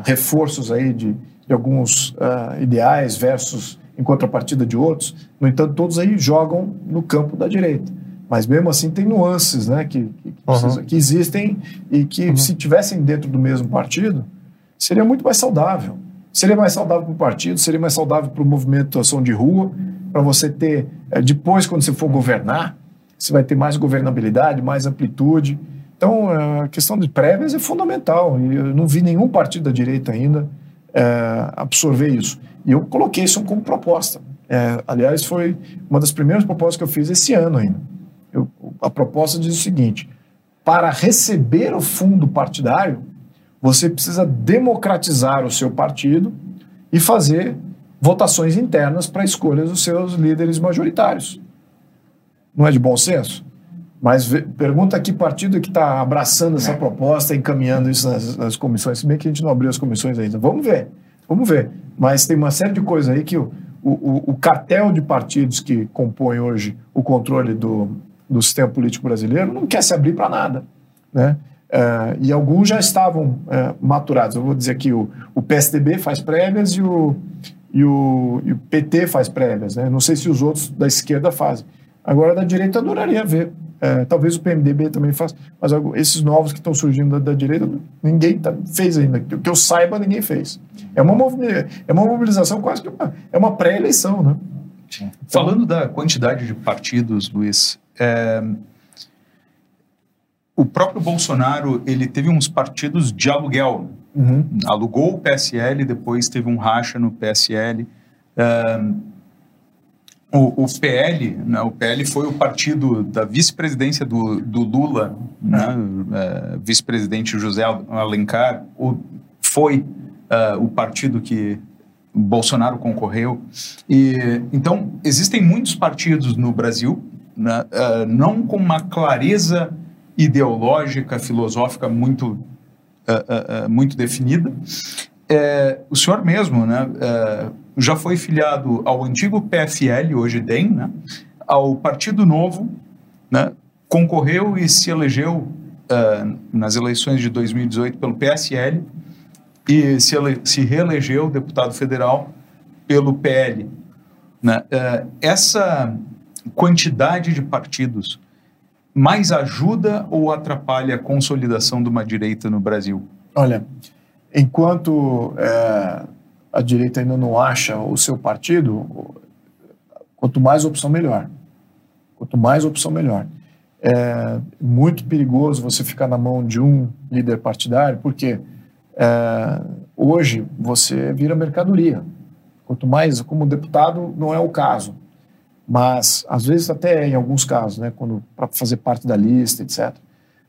reforços aí de, de alguns ah, ideais versus em contrapartida de outros. No entanto, todos aí jogam no campo da direita. Mas mesmo assim tem nuances né, que, que, precisa- que existem e que se tivessem dentro do mesmo partido, seria muito mais saudável. Seria mais saudável para o partido, seria mais saudável para o movimento ação de rua, para você ter, eh, depois, quando você for governar, você vai ter mais governabilidade, mais amplitude. Então, a questão de prévias é fundamental. E eu não vi nenhum partido da direita ainda eh, absorver isso. E eu coloquei isso como proposta. Eh, aliás, foi uma das primeiras propostas que eu fiz esse ano ainda. Eu- a proposta diz o seguinte: para receber o fundo partidário, você precisa democratizar o seu partido e fazer votações internas para a escolha dos seus líderes majoritários. Não é de bom senso? Mas pergunta que partido que está abraçando essa proposta, encaminhando isso nas, nas, comissões. Se bem que a gente não abriu as comissões ainda. Vamos ver, vamos ver. Mas tem uma série de coisas aí que o, o, o cartel de partidos que compõe hoje o controle do, do sistema político brasileiro não quer se abrir para nada. Né? É, e alguns já estavam é, maturados. Eu vou dizer que o, o PSDB faz prévias e o, e o, e o PT faz prévias. Né? Não sei se os outros da esquerda fazem. Agora, da direita, adoraria ver é, talvez o PMDB também faça, mas esses novos que estão surgindo da, da direita, ninguém tá, fez ainda. Que eu saiba, ninguém fez. É uma, é uma mobilização quase que uma, é uma pré-eleição, né? Então, Falando da quantidade de partidos, Luiz, é, o próprio Bolsonaro ele teve uns partidos de aluguel. Uhum. Alugou o PSL, depois teve um racha no PSL. É, o, o, PL, né, o PL foi o partido da vice-presidência do, do, Lula, né, é, vice-presidente José Alencar, o, foi uh, o partido que Bolsonaro concorreu. E então existem muitos partidos no Brasil, né, uh, não com uma clareza ideológica, filosófica muito uh, muito definida. O senhor mesmo, né? Já foi filiado ao antigo PFL, hoje DEM, né, ao Partido Novo, né, concorreu e se elegeu uh, nas eleições de 2018 pelo PSL e se, se reelegeu deputado federal pelo PL. Né? Uh, essa quantidade de partidos mais ajuda ou atrapalha a consolidação de uma direita no Brasil? Olha, enquanto é, a direita ainda não acha o seu partido, quanto mais opção, melhor. Quanto mais opção, melhor. É muito perigoso você ficar na mão de um líder partidário, porque é, hoje você vira mercadoria. Quanto mais, como deputado, não é o caso. Mas, às vezes, até em alguns casos, né, para fazer parte da lista, etc.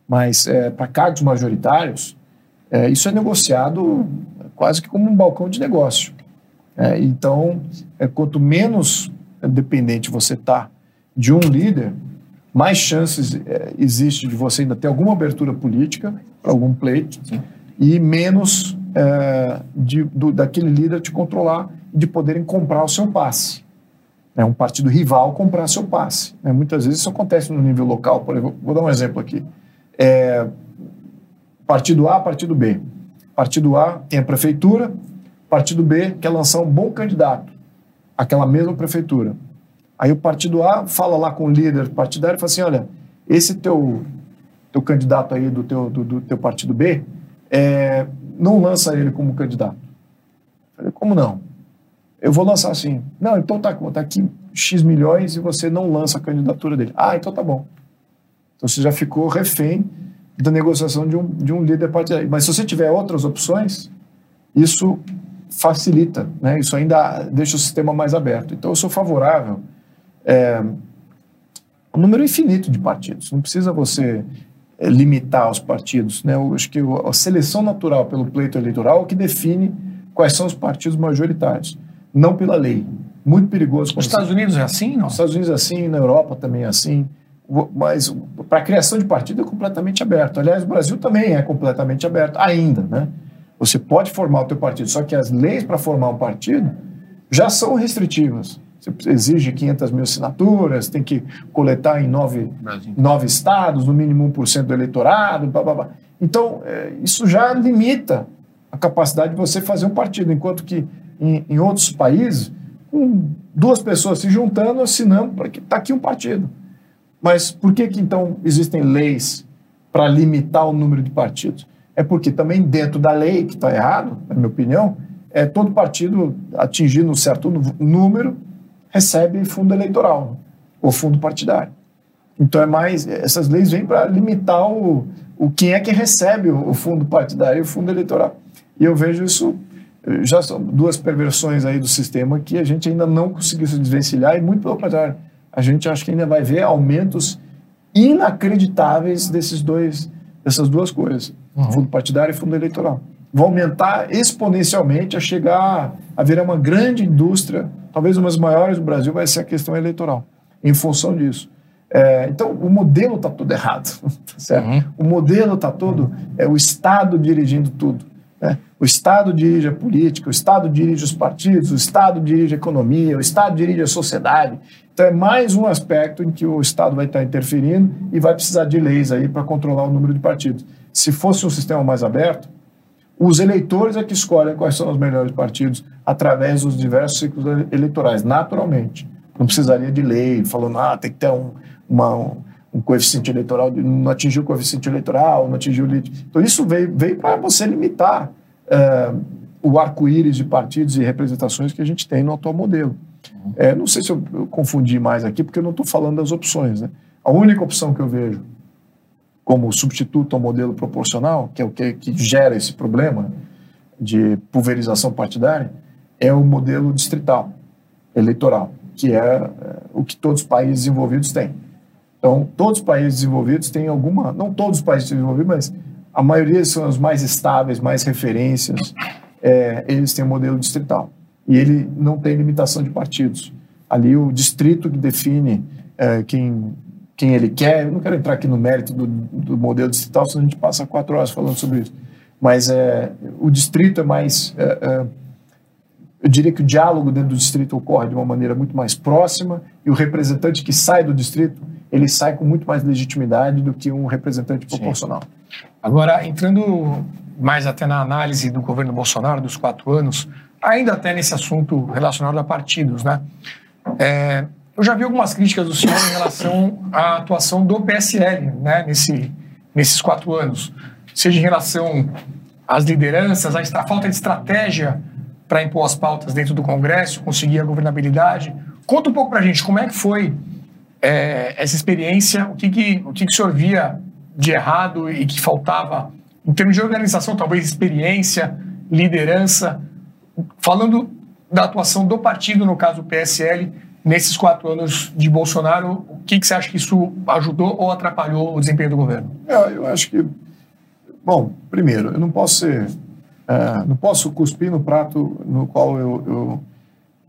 Mas, é, para cargos majoritários, é, isso é negociado quase que como um balcão de negócio. É, então, é, quanto menos dependente você está de um líder, mais chances é, existe de você ainda ter alguma abertura política para algum pleito e menos é, de, do, daquele líder te controlar de poderem comprar o seu passe. É um partido rival comprar seu passe. É, muitas vezes isso acontece no nível local. Por exemplo, vou dar um exemplo aqui. É, partido A, partido B. Partido A tem a prefeitura, partido B quer lançar um bom candidato àquela mesma prefeitura. Aí o partido A fala lá com o líder partidário e fala assim: olha, esse teu, teu candidato aí do teu, do, do teu partido B, é, não lança ele como candidato. Eu falei, como não? Eu vou lançar assim. Não, então tá, tá aqui X milhões e você não lança a candidatura dele. Ah, então tá bom. Então você já ficou refém da negociação de um, de um líder partidário. Mas se você tiver outras opções, isso facilita, né? isso ainda deixa o sistema mais aberto. Então, eu sou favorável é, um número infinito de partidos. Não precisa você é, limitar os partidos. Né? Eu acho que a seleção natural pelo pleito eleitoral é o que define quais são os partidos majoritários, não pela lei. Muito perigoso. Nos Estados Unidos é assim, não? Nos Estados Unidos é assim, na Europa também é assim mas para a criação de partido é completamente aberto. Aliás, o Brasil também é completamente aberto, ainda, né? Você pode formar o teu partido, só que as leis para formar um partido já são restritivas. Você exige 500 mil assinaturas, tem que coletar em nove, nove estados, no mínimo 1% do eleitorado, blá, blá, blá. Então, é, isso já limita a capacidade de você fazer um partido, enquanto que em, em outros países, com duas pessoas se juntando, assinando para que está aqui um partido. Mas por que, que então existem leis para limitar o número de partidos? É porque também dentro da lei, que está errado, na minha opinião, é todo partido atingindo um certo número recebe fundo eleitoral ou fundo partidário. Então é mais essas leis vêm para limitar o, o quem é que recebe o, fundo partidário e o fundo eleitoral. E eu vejo isso já são duas perversões aí do sistema que a gente ainda não conseguiu se desvencilhar e muito pelo contrário a gente acha que ainda vai ver aumentos inacreditáveis desses dois, dessas duas coisas, uhum. fundo partidário e fundo eleitoral. Vão aumentar exponencialmente a chegar a virar uma grande indústria, talvez uma das maiores do Brasil, vai ser a questão eleitoral, em função disso. É, então, o modelo está todo errado. *laughs* Tá certo? Uhum. O modelo está todo. É o Estado dirigindo tudo. O Estado dirige a política, o Estado dirige os partidos, o Estado dirige a economia, o Estado dirige a sociedade. Então, é mais um aspecto em que o Estado vai estar interferindo e vai precisar de leis aí para controlar o número de partidos. Se fosse um sistema mais aberto, os eleitores é que escolhem quais são os melhores partidos através dos diversos ciclos eleitorais, naturalmente. Não precisaria de lei, falando, ah, tem que ter um, uma, um coeficiente eleitoral, não atingiu o coeficiente eleitoral, não atingiu o. Então, isso veio, veio para você limitar o arco-íris de partidos e representações que a gente tem no atual modelo. Eh, não sei se eu, eu confundi mais aqui, porque eu não estou falando das opções. Né? A única opção que eu vejo como substituto ao modelo proporcional, que é o que, que gera esse problema de pulverização partidária, é o modelo distrital, eleitoral, que é, é o que todos os países desenvolvidos têm. Então, todos os países desenvolvidos têm alguma, não todos os países desenvolvidos, mas a maioria são os mais estáveis, mais referências, é, eles têm o modelo distrital. E ele não tem limitação de partidos. Ali o distrito que define é, quem, quem ele quer, eu não quero entrar aqui no mérito do, do modelo distrital, senão a gente passa quatro horas falando sobre isso. Mas é, o distrito é mais. É, é, eu diria que o diálogo dentro do distrito ocorre de uma maneira muito mais próxima e o representante que sai do distrito ele sai com muito mais legitimidade do que um representante proporcional. Agora, entrando mais até na análise do governo Bolsonaro dos quatro anos, ainda até nesse assunto relacionado a partidos, né? É, eu já vi algumas críticas do senhor em relação à atuação do PSL, né, nesse, nesses quatro anos, seja em relação às lideranças, à falta de estratégia para impor as pautas dentro do Congresso, conseguir a governabilidade. Conta um pouco para a gente como é que foi é, essa experiência, o que, que, o que, que o senhor via de errado e que faltava em termos de organização, talvez experiência, liderança, falando da atuação do partido, no caso o PSL, nesses quatro anos de Bolsonaro, o que, que você acha que isso ajudou ou atrapalhou o desempenho do governo? É, eu acho que. Bom, primeiro, eu não posso ser. é, não posso cuspir no prato no qual eu, eu,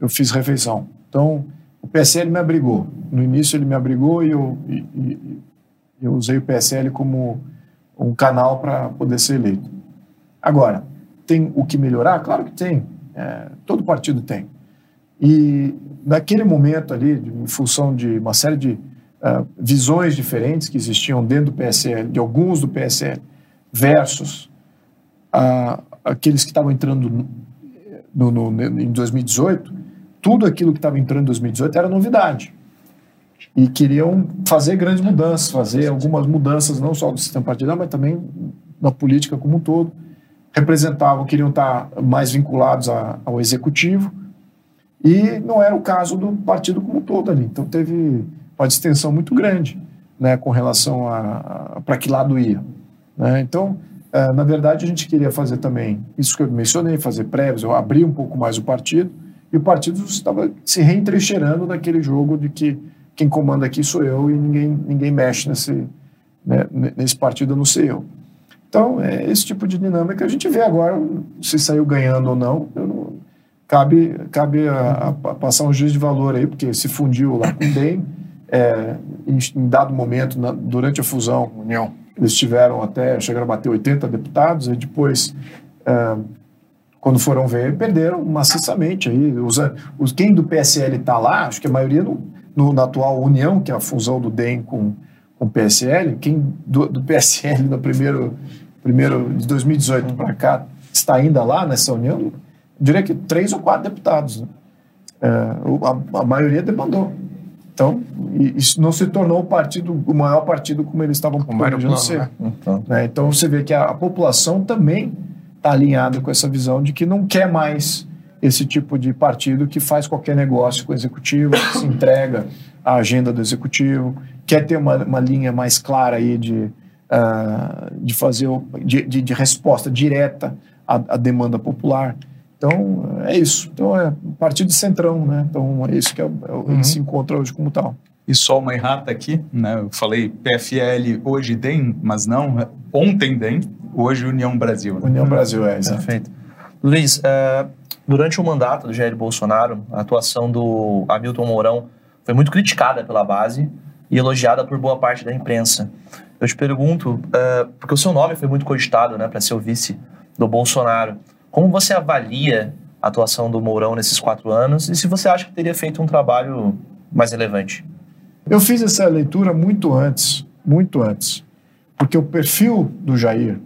eu fiz refeição. Então, o PSL me abrigou. No início, ele me abrigou e eu, e, e- eu usei o PSL como um canal para poder ser eleito. Agora, tem o que melhorar? Claro que tem. É, todo partido tem. E naquele momento ali, em função de uma série de ah, visões diferentes que existiam dentro do PSL, de alguns do PSL, versus ah, aqueles que estavam entrando no, no- no- em 2018, tudo aquilo que estava entrando em 2018 era novidade. E queriam fazer grandes mudanças, fazer algumas mudanças, não só do sistema partidário, mas também na política como um todo. Representavam, queriam estar mais vinculados a- ao executivo, e não era o caso do partido como um todo ali. Então teve uma distensão muito grande né, com relação a, a para que lado ia. né? Então, eh, na verdade, a gente queria fazer também isso que eu mencionei, fazer prévios, eu abri um pouco mais o partido, e o partido estava se reentrecheirando naquele jogo de que quem comanda aqui sou eu e ninguém, ninguém mexe nesse, né, nesse partido não ser eu. Então, é esse tipo de dinâmica a gente vê agora, se saiu ganhando ou não, não- cabe, cabe a, a passar um juízo de valor aí, porque se fundiu lá com o DEM, é, em, em dado momento, na- durante a fusão, União. eles tiveram até, chegaram a bater 80 deputados, e depois, é, quando foram ver, perderam maciçamente. Aí, os, os, quem do PSL está lá, acho que a maioria no, no- na atual União, que é a fusão do DEM com, com o PSL, quem do, do PSL no primeiro, primeiro de 2018 para cá está ainda lá nessa União, eu diria que três ou quatro deputados. né? É, a, a maioria demandou. Então, isso não se tornou o partido, o maior partido como eles estavam planejando ser. né? Então, né? Então você vê que a, a população também está alinhada com essa visão de que não quer mais esse tipo de partido que faz qualquer negócio com o executivo, que se entrega à agenda do executivo, quer ter uma, uma linha mais clara aí de, ah, de fazer o- de, de, de resposta direta à, à demanda popular. Então é isso. Então é partido centrão, né? Então é isso que é, é ele se encontra hoje como tal. E só uma errata aqui, né? Eu falei PFL hoje DEM, mas não, ontem DEM, hoje União Brasil. né? União Brasil é, exato. Perfeito. Luiz, eh, durante o mandato do Jair Bolsonaro, a atuação do Hamilton Mourão foi muito criticada pela base. e elogiada por boa parte da imprensa. Eu te pergunto, uh, porque o seu nome foi muito cogitado né, para ser o vice do Bolsonaro, como você avalia a atuação do Mourão nesses quatro anos e se você acha que teria feito um trabalho mais relevante? Eu fiz essa leitura muito antes, muito antes, porque o perfil do Jair,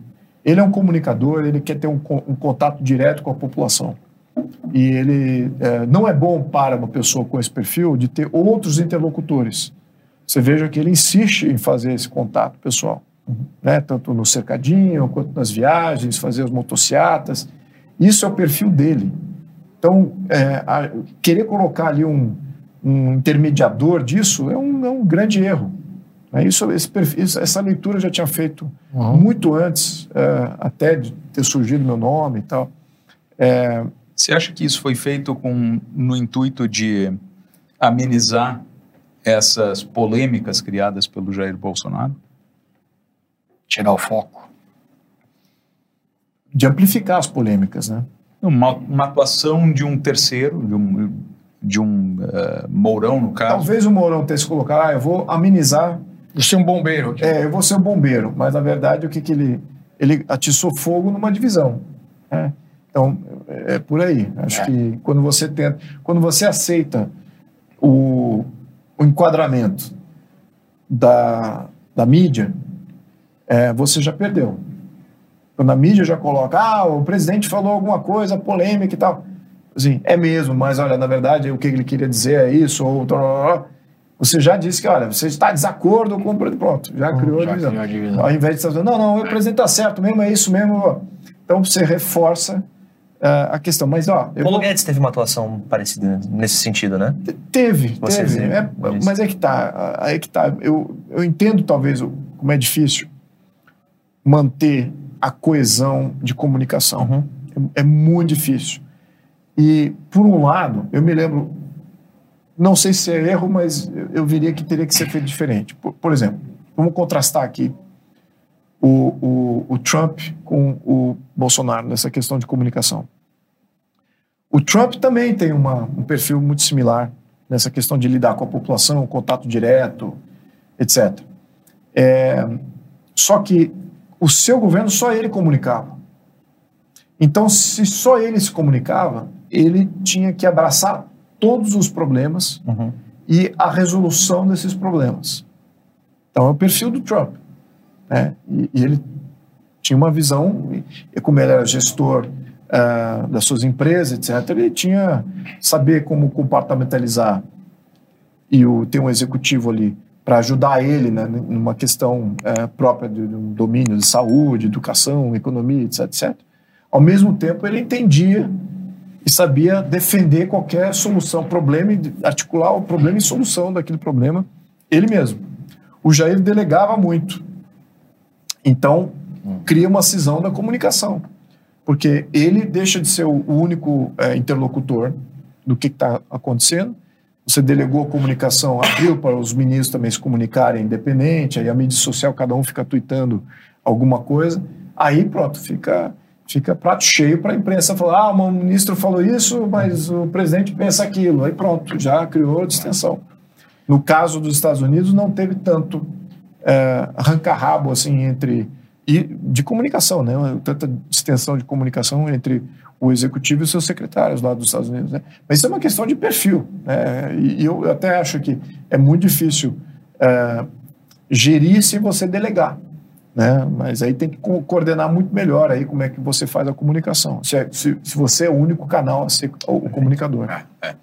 ele é um comunicador, ele quer ter um, um contato direto com a população. E ele é, não é bom para uma pessoa com esse perfil de ter outros interlocutores. Você veja que ele insiste em fazer esse contato pessoal, uhum. né? tanto no cercadinho quanto nas viagens, fazer as motocicletas. Isso é o perfil dele. Então, é, a, querer colocar ali um, um intermediador disso é um, é um grande erro. É isso, esse perfil, essa leitura eu já tinha feito uhum. muito antes, é, até de ter surgido meu nome e tal. É, Você acha que isso foi feito com, no intuito de amenizar essas polêmicas criadas pelo Jair Bolsonaro? Tirar o foco. De amplificar as polêmicas, né? Uma, uma atuação de um terceiro, de um, de um uh, Mourão, no caso. Talvez o Mourão tenha se colocado, ah, eu vou amenizar Vou ser um bombeiro. É, eu vou ser um bombeiro, mas na verdade o que, que ele. Ele atiçou fogo numa divisão. Né? Então, é, é por aí. Acho é. que quando você tenta. Quando você aceita o, o enquadramento da, da mídia, é, você já perdeu. Quando a mídia já coloca, ah, o presidente falou alguma coisa polêmica e tal. Assim, é mesmo, mas olha, na verdade, o que ele queria dizer é isso, ou. Você já disse que, olha, você está desacordo com o pronto, já criou já a divisão. Ao invés de estar dizendo, não, não, o presidente está certo mesmo, é isso mesmo. Então você reforça a questão. Mas, ó. Paulo vou... Guedes teve uma atuação parecida nesse sentido, né? Teve, teve. É, mas é que tá, é que tá. Eu, eu entendo, talvez, como é difícil manter a coesão de comunicação. Uhum. É, é muito difícil. E, por um lado, eu me lembro não sei se é erro, mas eu diria que teria que ser feito diferente. Por, por exemplo, vamos contrastar aqui o, o, o, Trump com o Bolsonaro nessa questão de comunicação. O Trump também tem uma, um perfil muito similar nessa questão de lidar com a população, contato direto, etc. É, só que o seu governo, só ele comunicava. Então, se só ele se comunicava, ele tinha que abraçar todos os problemas uhum. e a resolução desses problemas. Então, é o perfil do Trump. Né? E, e ele tinha uma visão, e como ele era gestor uh, das suas empresas, etc., ele tinha saber como compartimentalizar e o, ter um executivo ali para ajudar ele né, numa questão uh, própria de, de um domínio de saúde, educação, economia, etc, etc. Ao mesmo tempo, ele entendia e sabia defender qualquer solução, problema, e articular o problema e solução daquele problema ele mesmo. O Jair delegava muito. Então, cria uma cisão da comunicação, porque ele deixa de ser o único é, interlocutor do que está acontecendo. Você delegou a comunicação, abriu para os ministros também se comunicarem independente, aí a mídia social, cada um fica tweetando alguma coisa. Aí, pronto, fica fica prato cheio para a imprensa falar: ah, o ministro falou isso, mas o presidente pensa aquilo. Aí pronto, já criou distensão. No caso dos Estados Unidos, não teve tanto é, arranca-rabo assim entre. E de comunicação, né? Tanta distensão de comunicação entre o executivo e os seus secretários lá dos Estados Unidos. Né? Mas isso é uma questão de perfil. Né? E eu até acho que é muito difícil é, gerir se você delegar né? Mas aí tem que coordenar muito melhor aí como é que você faz a comunicação. Se, é, se, se você é o único canal a ser o, o comunicador. É, é.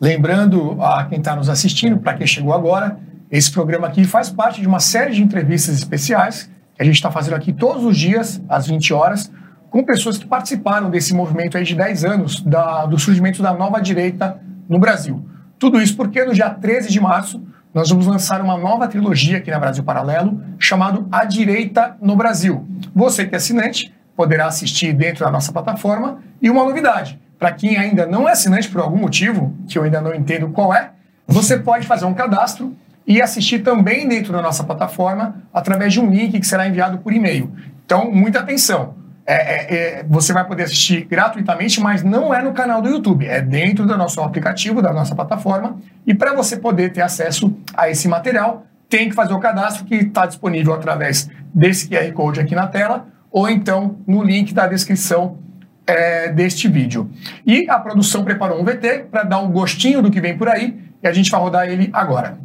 Lembrando a quem está nos assistindo, para quem chegou agora, esse programa aqui faz parte de uma série de entrevistas especiais que a gente está fazendo aqui todos os dias, às 20 horas, com pessoas que participaram desse movimento aí de 10 anos da, do surgimento da nova direita no Brasil. Tudo isso porque no dia 13 de março nós vamos lançar uma nova trilogia aqui na Brasil Paralelo, chamado A Direita no Brasil. Você que é assinante poderá assistir dentro da nossa plataforma e uma novidade, para quem ainda não é assinante por algum motivo, que eu ainda não entendo qual é, você pode fazer um cadastro e assistir também dentro da nossa plataforma através de um link que será enviado por e-mail. Então, muita atenção. É, é, é, você vai poder assistir gratuitamente, mas não é no canal do YouTube, é dentro do nosso aplicativo, da nossa plataforma. E para você poder ter acesso a esse material, tem que fazer o cadastro que está disponível através desse QR Code aqui na tela ou então no link da descrição é, deste vídeo. E a produção preparou um VT para dar um gostinho do que vem por aí e a gente vai rodar ele agora.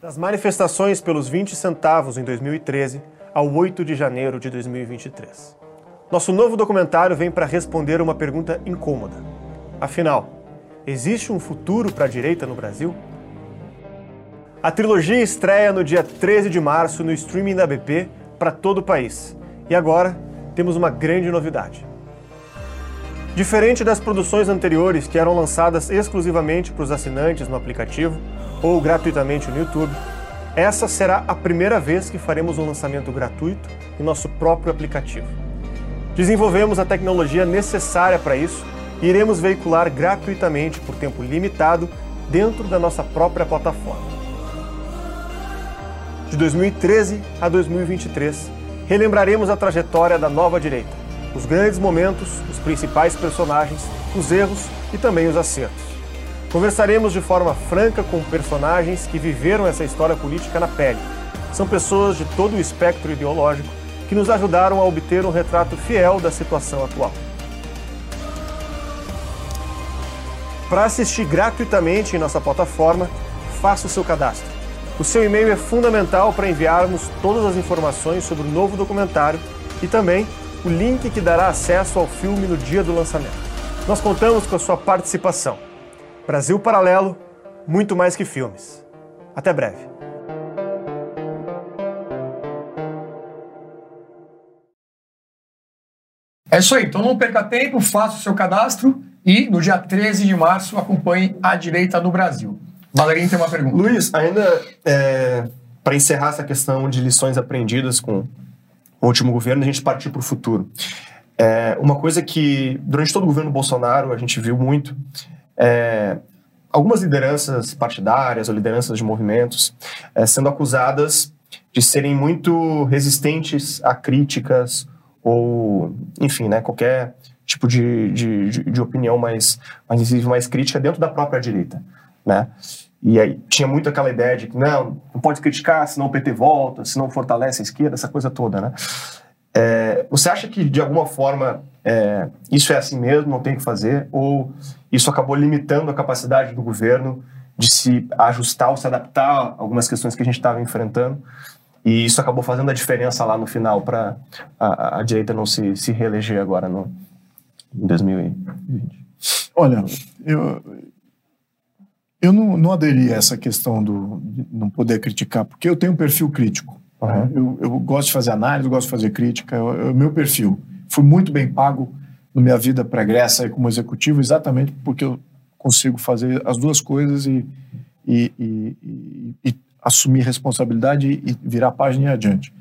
Das manifestações pelos 20 centavos em 2013 ao 8 de janeiro de 2023. Nosso novo documentário vem para responder uma pergunta incômoda. Afinal, existe um futuro para a direita no Brasil? A trilogia estreia no dia 13 de março no streaming da BP para todo o país. E agora temos uma grande novidade. Diferente das produções anteriores que eram lançadas exclusivamente para os assinantes no aplicativo ou gratuitamente no YouTube, essa será a primeira vez que faremos um lançamento gratuito em nosso próprio aplicativo. Desenvolvemos a tecnologia necessária para isso e iremos veicular gratuitamente por tempo limitado dentro da nossa própria plataforma. De 2013 a 2023, relembraremos a trajetória da nova direita, os grandes momentos, os principais personagens, os erros e também os acertos. Conversaremos de forma franca com personagens que viveram essa história política na pele. São pessoas de todo o espectro ideológico que nos ajudaram a obter um retrato fiel da situação atual. Para assistir gratuitamente em nossa plataforma, faça o seu cadastro. O seu e-mail é fundamental para enviarmos todas as informações sobre o novo documentário e também o link que dará acesso ao filme no dia do lançamento. Nós contamos com a sua participação. Brasil Paralelo, muito mais que filmes. Até breve. É isso aí, então não perca tempo, faça o seu cadastro e no dia 13 de março acompanhe a direita do Brasil. Valerinho tem uma pergunta. Luiz, ainda é, para encerrar essa questão de lições aprendidas com o último governo, a gente partir para o futuro. É, uma coisa que, durante todo o governo Bolsonaro, a gente viu muito, é, algumas lideranças partidárias ou lideranças de movimentos é, sendo acusadas de serem muito resistentes a críticas ou, enfim, né, qualquer tipo de, de, de, de opinião mais, mais mais crítica dentro da própria direita, né? E aí tinha muito aquela ideia de que não, não pode criticar, senão o PT volta, senão fortalece a esquerda, essa coisa toda, né? É, você acha que de alguma forma é, isso é assim mesmo, não tem que fazer, ou isso acabou limitando a capacidade do governo de se ajustar ou se adaptar a algumas questões que a gente estava enfrentando? E isso acabou fazendo a diferença lá no final para a, a, direita não se, se reeleger agora no, em 2020. Olha, eu, eu não, não aderi a essa questão do não poder criticar, porque eu tenho um perfil crítico. Uhum. Eu, eu, gosto de fazer análise, eu gosto de fazer crítica, é o meu perfil. Fui muito bem pago na minha vida pregressa como executivo, exatamente porque eu consigo fazer as duas coisas e, e, e, e assumir responsabilidade e virar a página e adiante.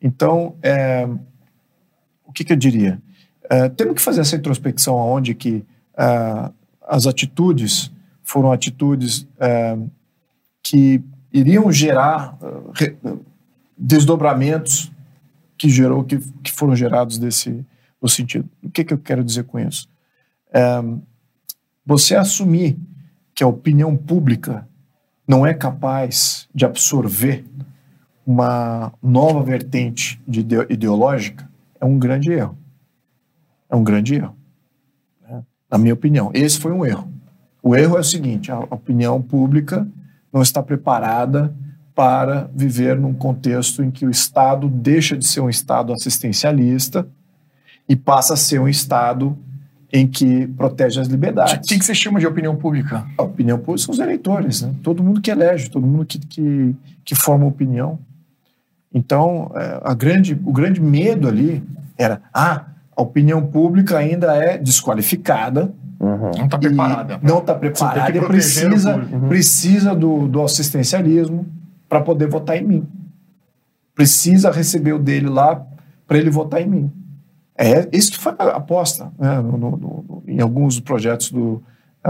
Então, é, o que, que, eu diria? É, temos que fazer essa introspecção onde que é, as atitudes foram atitudes é, que iriam gerar re, desdobramentos que gerou que, que foram gerados desse no sentido. O que, que eu quero dizer com isso? É, você assumir que a opinião pública não é capaz de absorver uma nova vertente de ideológica é um grande erro. É um grande erro. Né? Na minha opinião. Esse foi um erro. O erro é o seguinte: a opinião pública não está preparada para viver num contexto em que o Estado deixa de ser um Estado assistencialista e passa a ser um Estado em que protege as liberdades. O que, que você chama de opinião pública? A opinião pública são os eleitores, né? todo mundo que elege, todo mundo que, que, que forma opinião. Então, é, a grande, o grande medo ali era: ah, a opinião pública ainda é desqualificada Uhum. Não está preparada. Não está preparada e precisa, uhum. precisa do, do assistencialismo para poder votar em mim. Precisa receber o dele lá para ele votar em mim. É isso que foi a aposta né, no, no, no, em alguns projetos do,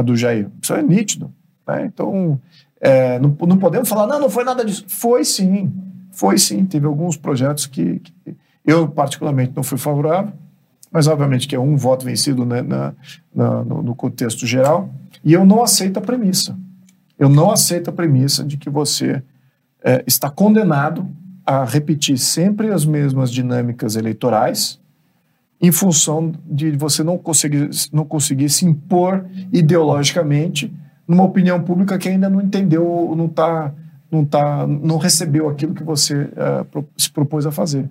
do Jair. Isso é nítido. Né? Então, é, não, não podemos falar, não, não foi nada disso. Foi sim, foi sim. Teve alguns projetos que, que eu, particularmente, não fui favorável mas obviamente que é um voto vencido né, na, na, no, no contexto geral, e eu não aceito a premissa. Eu não aceito a premissa de que você é, está condenado a repetir sempre as mesmas dinâmicas eleitorais em função de você não conseguir, não conseguir se impor ideologicamente numa opinião pública que ainda não entendeu, não tá, não tá, não recebeu aquilo que você uh, se propôs a fazer.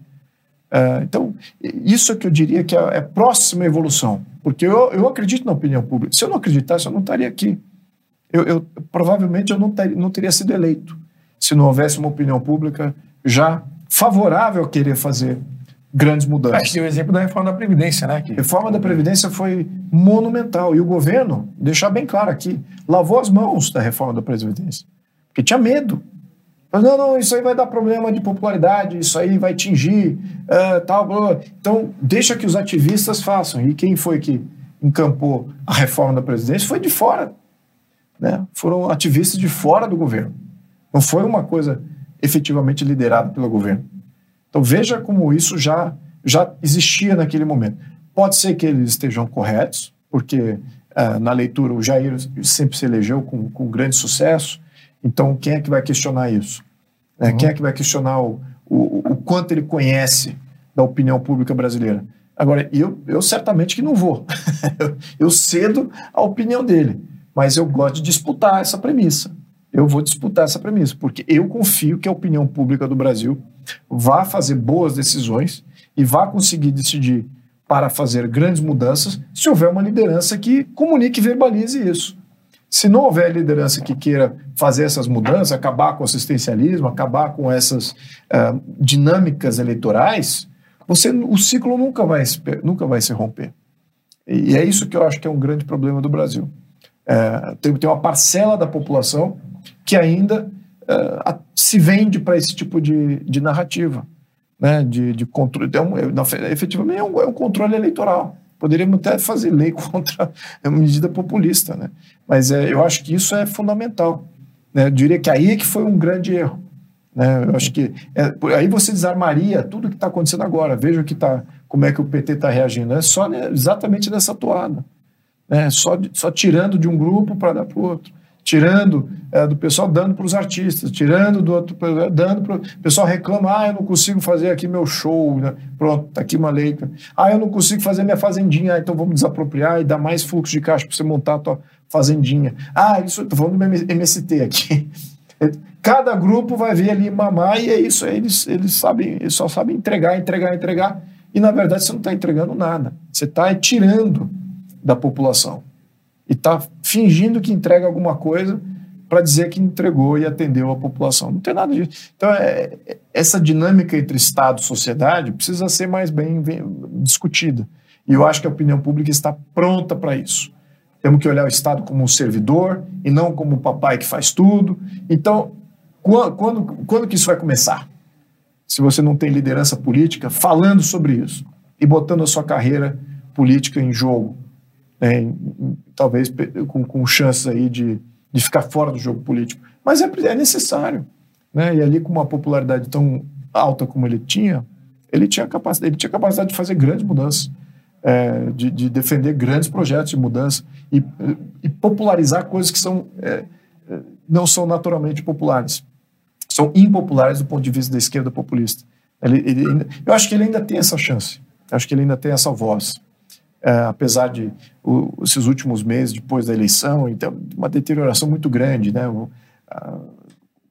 Uh, então, isso é que eu diria que é, é próxima evolução, porque eu, eu acredito na opinião pública. Se eu não acreditasse, eu não estaria aqui. Eu, eu provavelmente eu não, ter, não teria sido eleito se não houvesse uma opinião pública já favorável a querer fazer grandes mudanças. Acho que o exemplo da reforma da Previdência, né? Que... Reforma da Previdência foi monumental. E o governo, deixar bem claro aqui, lavou as mãos da reforma da Previdência. Porque tinha medo. Mas, não, não, isso aí vai dar problema de popularidade, isso aí vai atingir, uh, tal, blá. Então, deixa que os ativistas façam. E quem foi que encampou a reforma da Previdência foi de fora. Né? Foram ativistas de fora do governo. Não foi uma coisa efetivamente liderada pelo governo. Então veja como isso já, já existia naquele momento. Pode ser que eles estejam corretos, porque uh, na leitura o Jair sempre se elegeu com, com grande sucesso, então quem é que vai questionar isso? É, uhum. Quem é que vai questionar o, o, o quanto ele conhece da opinião pública brasileira? Agora, eu, eu certamente que não vou. *laughs* eu cedo a opinião dele, mas eu gosto de disputar essa premissa eu vou disputar essa premissa, porque eu confio que a opinião pública do Brasil vá fazer boas decisões e vá conseguir decidir para fazer grandes mudanças se houver uma liderança que comunique e verbalize isso. Se não houver liderança que queira fazer essas mudanças, acabar com o assistencialismo, acabar com essas uh, dinâmicas eleitorais, você, o ciclo nunca vai, nunca vai se romper. E é isso que eu acho que é um grande problema do Brasil. É, tem, tem uma parcela da população que ainda uh, se vende para esse tipo de, de narrativa, né? de, de controle. É um, é, efetivamente é um, é um controle eleitoral. Poderíamos até fazer lei *laughs* contra a medida populista, né? mas é, eu acho que isso é fundamental. Né? Eu diria que aí é que foi um grande erro. Né? Eu acho que é, aí você desarmaria tudo que está acontecendo agora. Veja que tá, como é que o PT está reagindo. É só né, exatamente nessa toada. Né? Só, só tirando de um grupo para dar para o outro tirando é, do pessoal, dando para os artistas, tirando do outro, dando para o pessoal reclama, ah, eu não consigo fazer aqui meu show, né? pronto, tá aqui uma lei. Ah, eu não consigo fazer minha fazendinha, ah, então vamos desapropriar e dar mais fluxo de caixa para você montar a tua fazendinha. Ah, isso, estou falando do MST aqui. *laughs* Cada grupo vai ver ali mamar e é isso, eles, eles sabem, eles só sabem entregar, entregar, entregar. E na verdade você não está entregando nada, você está tirando da população e está fingindo que entrega alguma coisa para dizer que entregou e atendeu a população. Não tem nada disso. Então, é, é, essa dinâmica entre Estado e sociedade precisa ser mais bem, bem discutida. E eu acho que a opinião pública está pronta para isso. Temos que olhar o Estado como um servidor e não como o papai que faz tudo. Então, quando, quando, quando que isso vai começar? Se você não tem liderança política falando sobre isso e botando a sua carreira política em jogo né, talvez com, com chances aí de, de ficar fora do jogo político. Mas é, é necessário. Né? E ali com uma popularidade tão alta como ele tinha, ele tinha capacidade, ele tinha capacidade de fazer grandes mudanças, é, de, de, defender grandes projetos de mudança e, e popularizar coisas que são, é, é, não são naturalmente populares. São impopulares do ponto de vista da esquerda populista. Ele, ele ainda, eu acho que ele ainda tem essa chance. Acho que ele ainda tem essa voz é, apesar de esses últimos meses depois da eleição, então uma deterioração muito grande, né? O,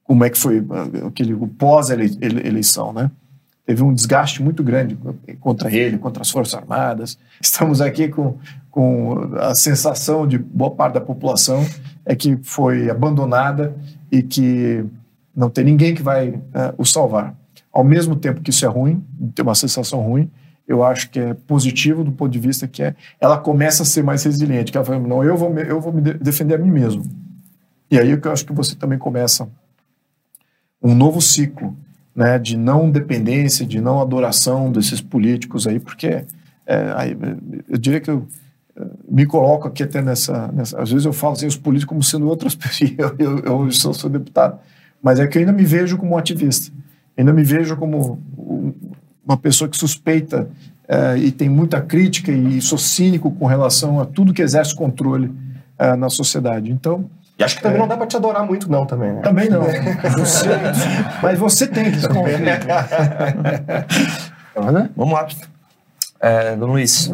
como é que foi aquele o pós-eleição, né? Teve um desgaste muito grande contra ele, contra as Forças Armadas. Estamos aqui com, com a sensação de boa parte da população é que foi abandonada e que não tem ninguém que vai uh, o salvar. Ao mesmo tempo que isso é ruim, tem uma sensação ruim, eu acho que é positivo do ponto de vista que é, ela começa a ser mais resiliente, que ela fala, não, eu vou me, eu vou me defender a mim mesmo. E aí eu acho que você também começa um novo ciclo, né, de não dependência, de não adoração desses políticos aí, porque é, aí, eu diria que eu é, me coloco aqui até nessa, nessa, às vezes eu falo assim, os políticos como sendo outras *laughs* pessoas, eu, eu, eu sou, sou deputado, mas é que eu ainda me vejo como ativista, ainda me vejo como uma pessoa que suspeita uh, e tem muita crítica e sou cínico com relação a tudo que exerce controle uh, na sociedade. Então, E acho que também não dá pra te adorar muito, não, também, né? Também não. *laughs* Você- mas você tem que esse conflito. *laughs* Vamos lá. É, Dom Luiz,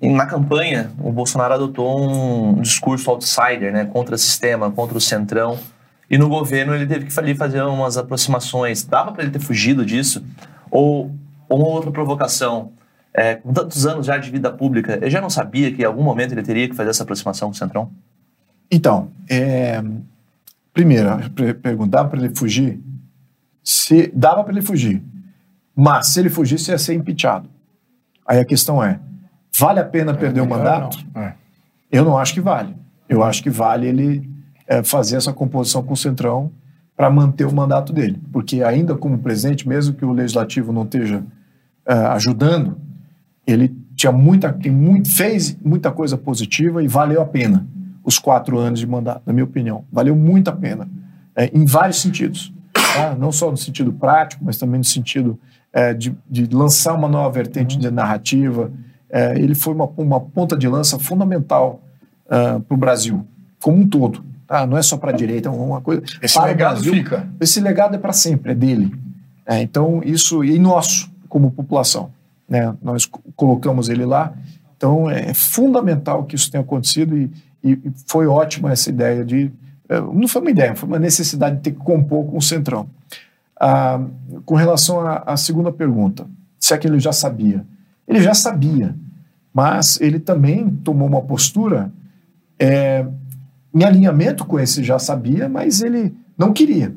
na campanha, o Bolsonaro adotou um discurso outsider, né, contra o sistema, contra o centrão. E no governo ele teve que fazer umas aproximações. Dava para ele ter fugido disso? Ou uma outra provocação? É, com tantos anos já de vida pública, ele já não sabia que em algum momento ele teria que fazer essa aproximação com o centrão? Então, é, primeiro, perguntar para ele fugir, se dava para ele fugir, mas se ele fugisse ia ser impeachado. Aí a questão é, vale a pena perder o mandato? É. Eu não acho que vale. Eu acho que vale ele é, fazer essa composição com o Centrão para manter o mandato dele. Porque ainda como presidente, mesmo que o Legislativo não esteja é, ajudando, ele tinha muita, tem muito, fez muita coisa positiva e valeu a pena os quatro anos de mandato, na minha opinião. Valeu muito a pena, é, em vários sentidos. tá? Não só no sentido prático, mas também no sentido é, de, de lançar uma nova vertente de narrativa. É, ele foi uma, uma ponta de lança fundamental para o Brasil, como um todo. tá? Não é só para a direita, é uma coisa. Esse legado Brasil, fica. Esse legado é para sempre, é dele. É, então, isso, e nosso, como população. Né? Nós co- colocamos ele lá. Então, é fundamental que isso tenha acontecido e, e- foi ótima essa ideia de. eh, Não foi uma ideia, foi uma necessidade de ter que compor com o Centrão. Ah, com relação à, à segunda pergunta, se é que ele já sabia. Ele já sabia, mas ele também tomou uma postura eh, em alinhamento com esse já sabia, mas ele não queria.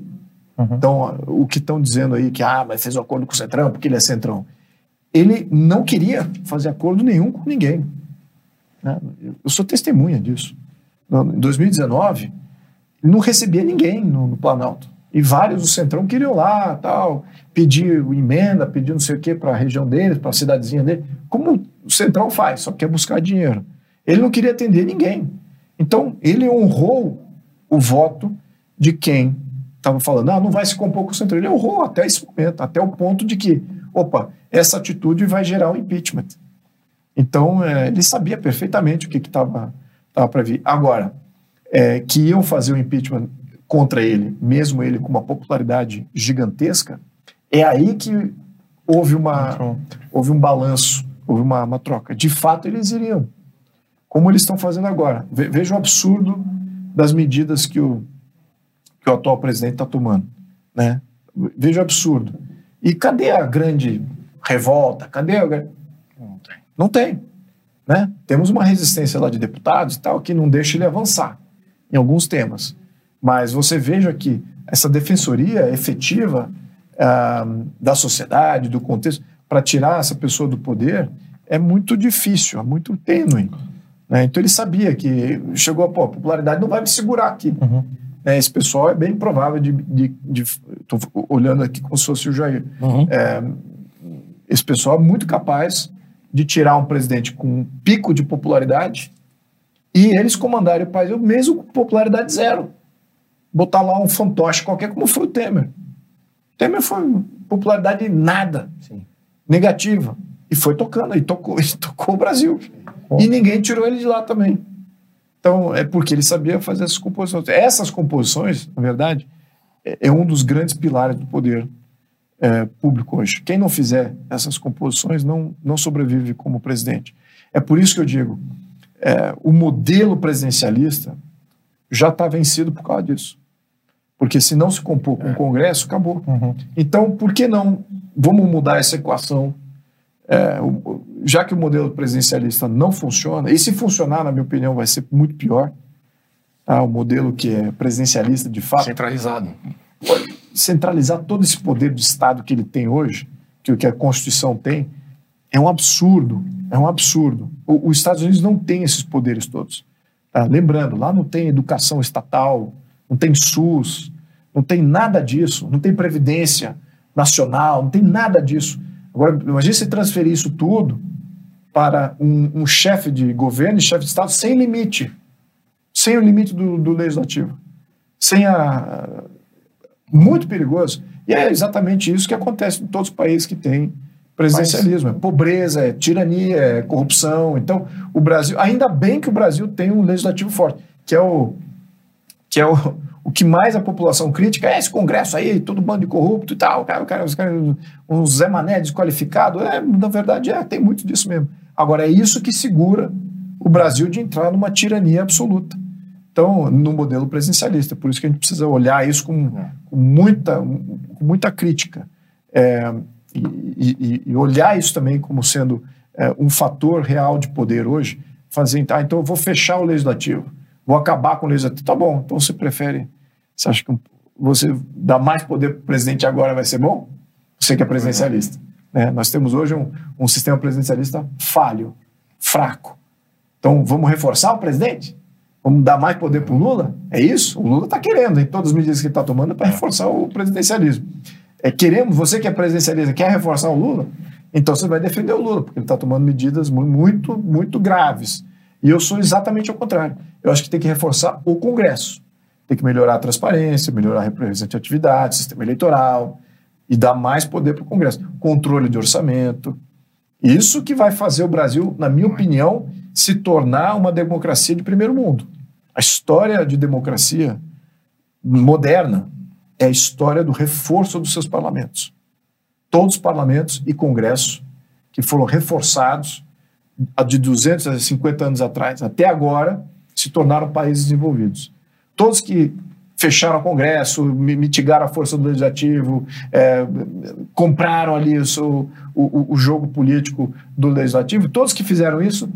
Então, o que estão dizendo aí que ah, mas fez um acordo com o Centrão porque ele é Centrão. Ele não queria fazer acordo nenhum com ninguém. né? Eu sou testemunha disso. Em 2019, ele não recebia ninguém no, no Planalto. E vários do Centrão queriam lá, tal, pedir emenda, pedir não sei o quê para a região deles, para a cidadezinha dele. Como o Centrão faz, só quer buscar dinheiro. Ele não queria atender ninguém. Então, ele honrou o voto de quem estava falando, ah, não vai se compor com o Centrão. Ele honrou até esse momento, até o ponto de que, opa, essa atitude vai gerar um impeachment. Então, é, ele sabia perfeitamente o que estava para vir. Agora, é, que iam fazer o impeachment contra ele, mesmo ele com uma popularidade gigantesca, é aí que houve, uma, houve um balanço, houve uma, uma troca. De fato, eles iriam, como eles estão fazendo agora. Ve- Veja o absurdo das medidas que o, que o atual presidente está tomando. Né? Veja o absurdo. E cadê a grande revolta? Cadê a... gra- Não tem. Né? Temos uma resistência lá de deputados e tal que não deixa ele avançar em alguns temas. Mas você veja que essa defensoria efetiva ah, da sociedade, do contexto, para tirar essa pessoa do poder, é muito difícil, é muito tênue. né? Então ele sabia que chegou a pô, a popularidade não vai me segurar aqui. Né? Esse pessoal é bem provável de. Estou olhando aqui como se fosse o Jair. É, esse pessoal é muito capaz de tirar um presidente com um pico de popularidade e eles comandarem o país, mesmo com popularidade zero. Botar lá um fantoche qualquer, como foi o Temer. Temer foi popularidade nada, negativa. E foi tocando, e tocou, *laughs* e tocou o Brasil. E ninguém tirou ele de lá também. Então, é porque ele sabia fazer essas composições. Essas composições, na verdade, é, é um dos grandes pilares do poder é, público hoje. Quem não fizer essas composições não, não sobrevive como presidente. É por isso que eu digo, é, o modelo presidencialista já está vencido por causa disso. Porque se não se compor com o Congresso, acabou. Então, por que não vamos mudar essa equação? É, o- já que o modelo presidencialista não funciona, e se funcionar, na minha opinião, vai ser muito pior, tá? o modelo que é presidencialista de fato, Centralizado. centralizar todo esse poder do Estado que ele tem hoje, que o que a Constituição tem, é um absurdo. É um absurdo. O- Os Estados Unidos não tem esses poderes todos. tá? Lembrando, lá não tem educação estatal, não tem SUS, não tem nada disso, não tem previdência nacional, não tem nada disso. Agora, imagine você transferir isso tudo para um, um chefe de governo e chefe de Estado sem limite, sem o limite do, do legislativo, sem a, muito perigoso. E é exatamente isso que acontece em todos os países que têm presidencialismo. É pobreza, é tirania, é corrupção. Então, o Brasil, ainda bem que o Brasil tem um legislativo forte, que é o que é o, o que mais a população crítica é esse Congresso aí, todo bando de corrupto e tal, cara, cara, os caras, um Zé Mané desqualificado. É, na verdade, é, tem muito disso mesmo. Agora, é isso que segura o Brasil de entrar numa tirania absoluta. Então, no modelo presidencialista. Por isso que a gente precisa olhar isso com, com muita, com muita crítica. É, e, e, e, olhar isso também como sendo é, um fator real de poder hoje. Fazer, ah, então eu vou fechar o legislativo, vou acabar com o legislativo. Tá bom, então você prefere. Você acha que você dá mais poder para o presidente agora vai ser bom? Você que é presidencialista. Né? Nós temos hoje um, um sistema presidencialista falho, fraco. Então vamos reforçar o presidente? Vamos dar mais poder para o Lula? É isso? O Lula está querendo, em todas as medidas que ele está tomando, para reforçar o presidencialismo. É, queremos, você que é presidencialista, quer reforçar o Lula? Então você vai defender o Lula, porque ele está tomando medidas muito, muito graves. E eu sou exatamente ao contrário. Eu acho que tem que reforçar o Congresso. Tem que melhorar a transparência, melhorar a representatividade, sistema eleitoral e dar mais poder para o Congresso. Controle de orçamento. Isso que vai fazer o Brasil, na minha opinião, se tornar uma democracia de primeiro mundo. A história de democracia moderna é a história do reforço dos seus parlamentos. Todos os parlamentos e congressos que foram reforçados de 250 anos atrás até agora se tornaram países desenvolvidos. Todos que fecharam o Congresso, mitigaram a força do Legislativo, é, compraram ali o, o, o, jogo político do Legislativo, todos que fizeram isso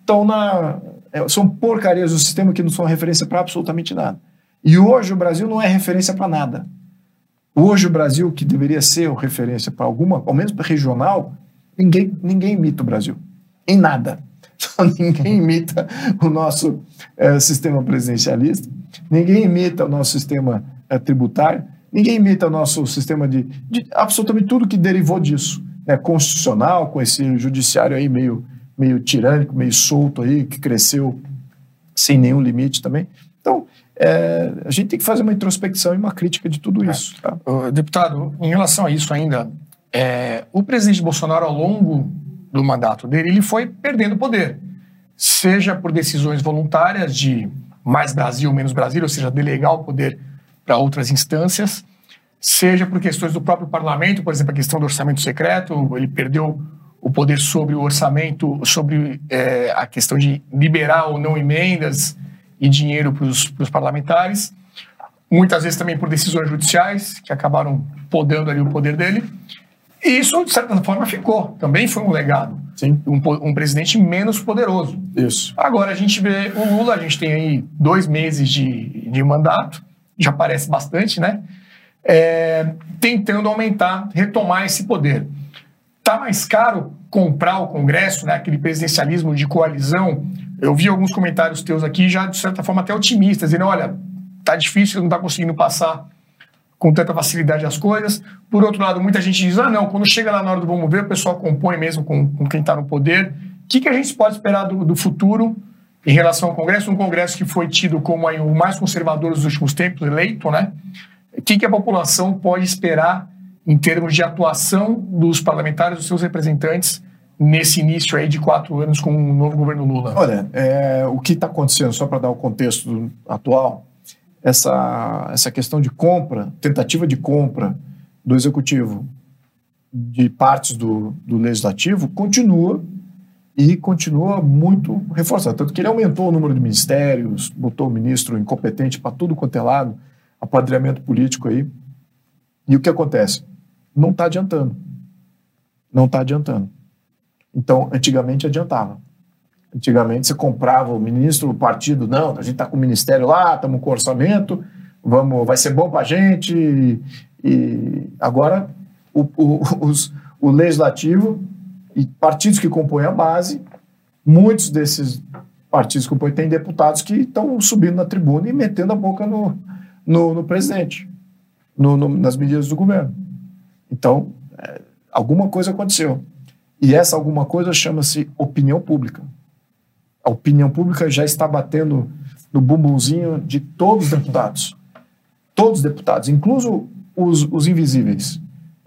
estão na. É, são porcarias do sistema que não são referência para absolutamente nada. E hoje o Brasil não é referência para nada. Hoje o Brasil, que deveria ser referência para alguma, ao menos regional, ninguém, ninguém imita o Brasil. Em nada. *laughs* ninguém imita o nosso é, sistema presidencialista, ninguém imita o nosso sistema é, tributário, ninguém imita o nosso sistema de, de absolutamente tudo que derivou disso. Né, constitucional, com esse judiciário aí meio meio tirânico, meio solto aí, que cresceu sem nenhum limite também. Então, é, a gente tem que fazer uma introspecção e uma crítica de tudo isso. Tá? Deputado, em relação a isso ainda, é, o presidente Bolsonaro, ao longo do mandato dele, ele foi perdendo poder, seja por decisões voluntárias de mais Brasil, menos Brasil, ou seja, delegar o poder para outras instâncias, seja por questões do próprio parlamento, por exemplo, a questão do orçamento secreto, ele perdeu o poder sobre o orçamento, sobre é, a questão de liberar ou não emendas e dinheiro para os parlamentares. Muitas vezes também por decisões judiciais, que acabaram podando ali o poder dele. E isso, de certa forma, ficou. Também foi um legado. Sim. Um, um presidente menos poderoso. Isso. Agora a gente vê o Lula, a gente tem aí dois meses de, de mandato, já parece bastante, né? É, tentando aumentar, retomar esse poder. Está mais caro comprar o Congresso, né, aquele presidencialismo de coalizão? Eu vi alguns comentários teus aqui já, de certa forma, até otimistas, dizendo, olha, tá difícil, não está conseguindo passar com tanta facilidade as coisas. Por outro lado, muita gente diz, ah, não, quando chega lá na hora do vamos ver, o pessoal compõe mesmo com, com quem está no poder. O que, que a gente pode esperar do, do futuro em relação ao Congresso? Um Congresso que foi tido como aí, o mais conservador dos últimos tempos, eleito, né? O que, que a população pode esperar em termos de atuação dos parlamentares, dos seus representantes, nesse início aí de quatro anos com o novo governo Lula? Olha, é, o que está acontecendo, só para dar o contexto atual, essa, essa questão de compra, tentativa de compra do executivo de partes do, do legislativo continua e continua muito reforçado. Tanto que ele aumentou o número de ministérios, botou o ministro incompetente para tudo quanto é lado, apadrinhamento político aí. E o que acontece? não está adiantando. Não está adiantando. Então, antigamente adiantava. Antigamente você comprava o ministro, o partido, não, a gente está com o ministério lá, estamos com orçamento, vamos, vai ser bom para a gente. E, e agora o, o, os, o legislativo e partidos que compõem a base, muitos desses partidos que compõem têm deputados que estão subindo na tribuna e metendo a boca no, no, no presidente, no, no, nas medidas do governo. Então, é, alguma coisa aconteceu. E essa alguma coisa chama-se opinião pública. A opinião pública já está batendo no bumbumzinho de todos os deputados. Todos os deputados, incluso os, os invisíveis.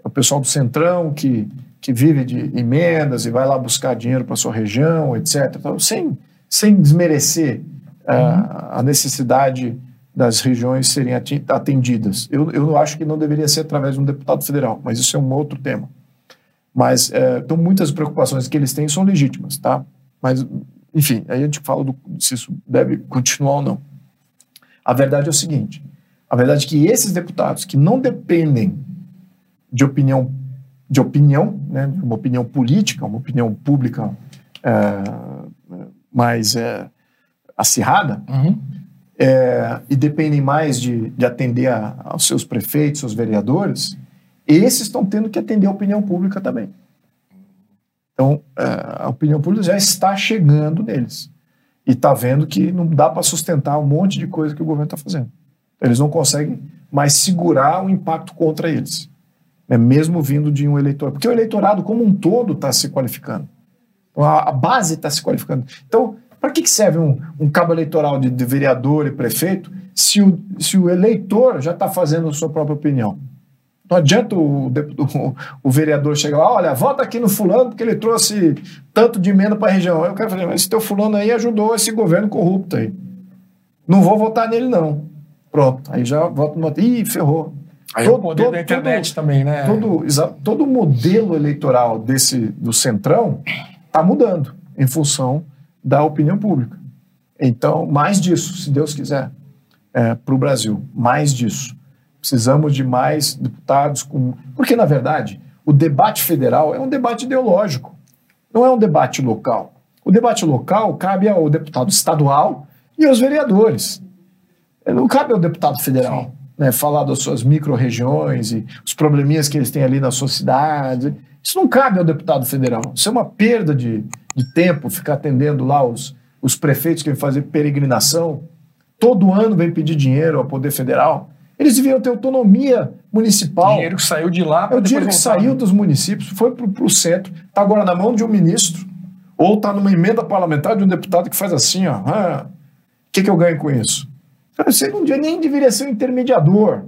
O pessoal do Centrão que, que vive de emendas e vai lá buscar dinheiro para sua região, etc. Então, sem, sem desmerecer uh, a necessidade das regiões serem atendidas. Eu, eu acho que não deveria ser através de um deputado federal, mas isso é um outro tema. Mas, é, então, muitas preocupações que eles têm são legítimas, tá? Mas, enfim, aí a gente fala do, se isso deve continuar ou não. A verdade é o seguinte: a verdade é que esses deputados que não dependem de opinião, de opinião, né, uma opinião política, uma opinião pública é, mais é, acirrada, é, e dependem mais de, de atender a- aos seus prefeitos, seus vereadores, esses estão tendo que atender a opinião pública também. Então, é, a opinião pública já está chegando neles. E está vendo que não dá para sustentar um monte de coisa que o governo está fazendo. Eles não conseguem mais segurar o impacto contra eles, né, mesmo vindo de um eleitor. Porque o eleitorado como um todo está se qualificando. Então, a, base está se qualificando. Então, para que, que serve um, um cabo eleitoral de, de vereador e prefeito se o, se o eleitor já está fazendo a sua própria opinião? Não adianta o, o, o vereador chegar lá, olha, vota aqui no fulano porque ele trouxe tanto de emenda para a região. Eu quero fazer, mas esse teu fulano aí ajudou esse governo corrupto aí. Não vou votar nele, não. Pronto, aí já voto no... Ih, ferrou. Aí o poder da internet também, né? Todo, todo o modelo eleitoral desse, do Centrão está mudando em função da opinião pública. Então, mais disso, se Deus quiser, para o Brasil, mais disso. Precisamos de mais deputados com. Porque, na verdade, o debate federal é um debate ideológico, não é um debate local. O debate local cabe ao deputado estadual e aos vereadores. Não cabe ao deputado federal né, falar das suas micro-regiões e os probleminhas que eles têm ali na sua cidade. Isso não cabe ao deputado federal. Isso é uma perda de, de tempo ficar atendendo lá os, os prefeitos que vêm fazer peregrinação. Todo ano vem pedir dinheiro ao Poder Federal. Eles deviam ter autonomia municipal. Dinheiro que saiu de lá É para o dinheiro que voltar. saiu dos municípios, foi para o centro, está agora na mão de um ministro, ou está numa emenda parlamentar de um deputado que faz assim, ó. "Ah, O que, que eu ganho com isso? Você não, nem deveria ser um intermediador.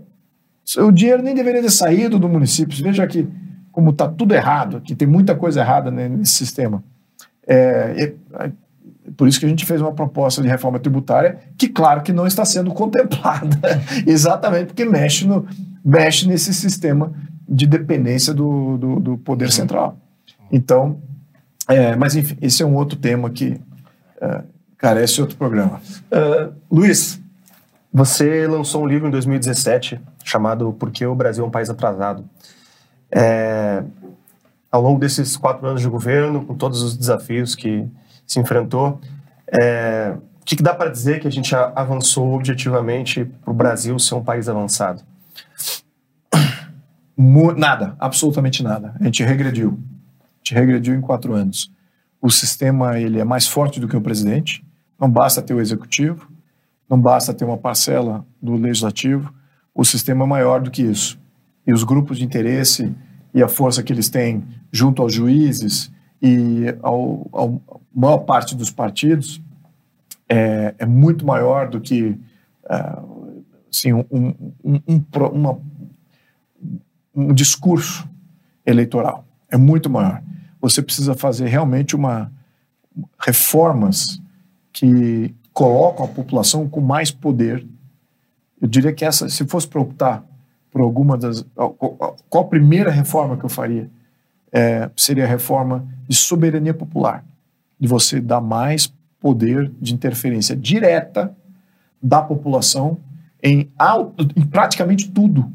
O dinheiro nem deveria ter saído do município. Veja que como está tudo errado, que tem muita coisa errada né, nesse sistema. É- é por isso que a gente fez uma proposta de reforma tributária que, claro, que não está sendo *laughs* contemplada, exatamente porque mexe, no, mexe nesse sistema de dependência do, do, do poder central. Então, é, mas enfim, esse é um outro tema que é, carece outro programa. Ah, Luiz, você lançou um livro em 2017 chamado Por que o Brasil é um País Atrasado. É, ao longo desses quatro anos de governo, com todos os desafios que se enfrentou, é, o que, que dá para dizer que a gente avançou objetivamente para o Brasil ser um país avançado? Nada, absolutamente nada. A gente regrediu. A gente regrediu em quatro anos. O sistema ele é mais forte do que o presidente. Não basta ter o executivo, não basta ter uma parcela do legislativo. O sistema é maior do que isso. E os grupos de interesse e a força que eles têm junto aos juízes e ao, ao maior parte dos partidos é, é muito maior do que ah, assim, um, um, um, uma um discurso eleitoral. É muito maior. Você precisa fazer realmente uma reformas que colocam a população com mais poder. Eu diria que essa, se fosse para optar por alguma das, qual qual a primeira reforma que eu faria, é, seria a reforma de soberania popular, de você dar mais poder de interferência direta da população em, em praticamente tudo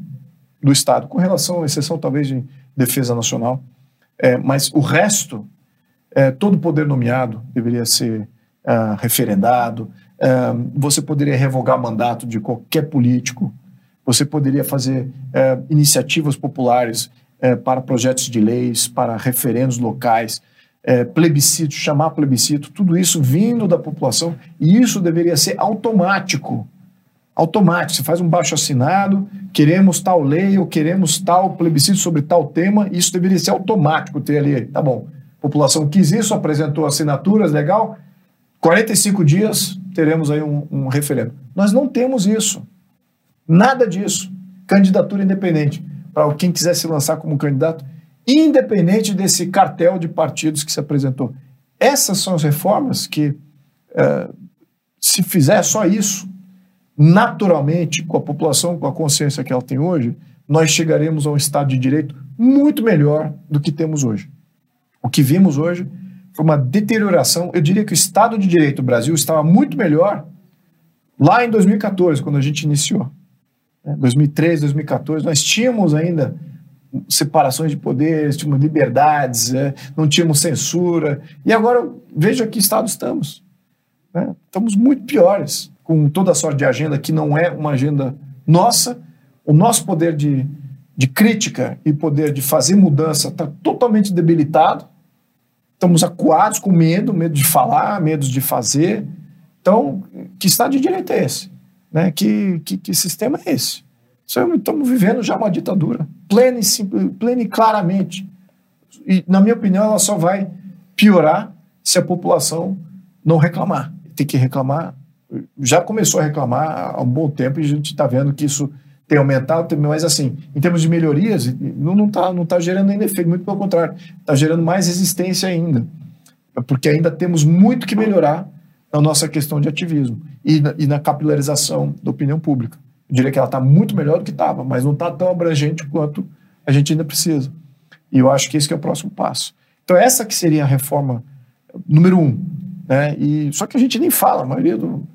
do Estado, com relação à exceção talvez de defesa nacional, é, mas o resto, é, todo poder nomeado deveria ser ah, referendado, ah, você poderia revogar mandato de qualquer político, você poderia fazer eh, iniciativas populares para projetos de leis, para referendos locais, eh, plebiscito, chamar plebiscito, tudo isso vindo da população, e isso deveria ser automático automático. Você faz um baixo assinado, queremos tal lei ou queremos tal plebiscito sobre tal tema, isso deveria ser automático ter ali. Tá bom. A população quis isso, apresentou assinaturas, legal. 45 dias teremos aí um, um referendo. Nós não temos isso. Nada disso. Candidatura independente. Para quem quiser se lançar como candidato, independente desse cartel de partidos que se apresentou. Essas são as reformas que, eh, se fizer só isso, naturalmente, com a população, com a consciência que ela tem hoje, nós chegaremos a um Estado de Direito muito melhor do que temos hoje. O que vimos hoje foi uma deterioração. Eu diria que o Estado de Direito do Brasil estava muito melhor lá em 2014, quando a gente iniciou. 2013, 2014, nós tínhamos ainda separações de poderes, tínhamos liberdades, é, não tínhamos censura. E agora, veja que estado estamos. Né? Estamos muito piores, com toda a sorte de agenda que não é uma agenda nossa. O nosso poder de, de crítica e poder de fazer mudança está totalmente debilitado. Estamos acuados com medo, medo de falar, medo de fazer. Então, que Estado de Direito é esse? Né? Que, que, que sistema é esse? Estamos vivendo já uma ditadura, plena e, plena e claramente. E, na minha opinião, ela só vai piorar se a população não reclamar. Tem que reclamar. Já começou a reclamar há um bom tempo e a gente está vendo que isso tem aumentado, mas assim, em termos de melhorias, não está não tá gerando ainda efeito, muito pelo contrário, está gerando mais resistência ainda. Porque ainda temos muito que melhorar na nossa questão de ativismo e na, e na capilarização da opinião pública. Eu diria que ela está muito melhor do que estava, mas não está tão abrangente quanto a gente ainda precisa. E eu acho que esse que é o próximo passo. Então essa que seria a reforma número um. Né? E, só que a gente nem fala, a maioria do...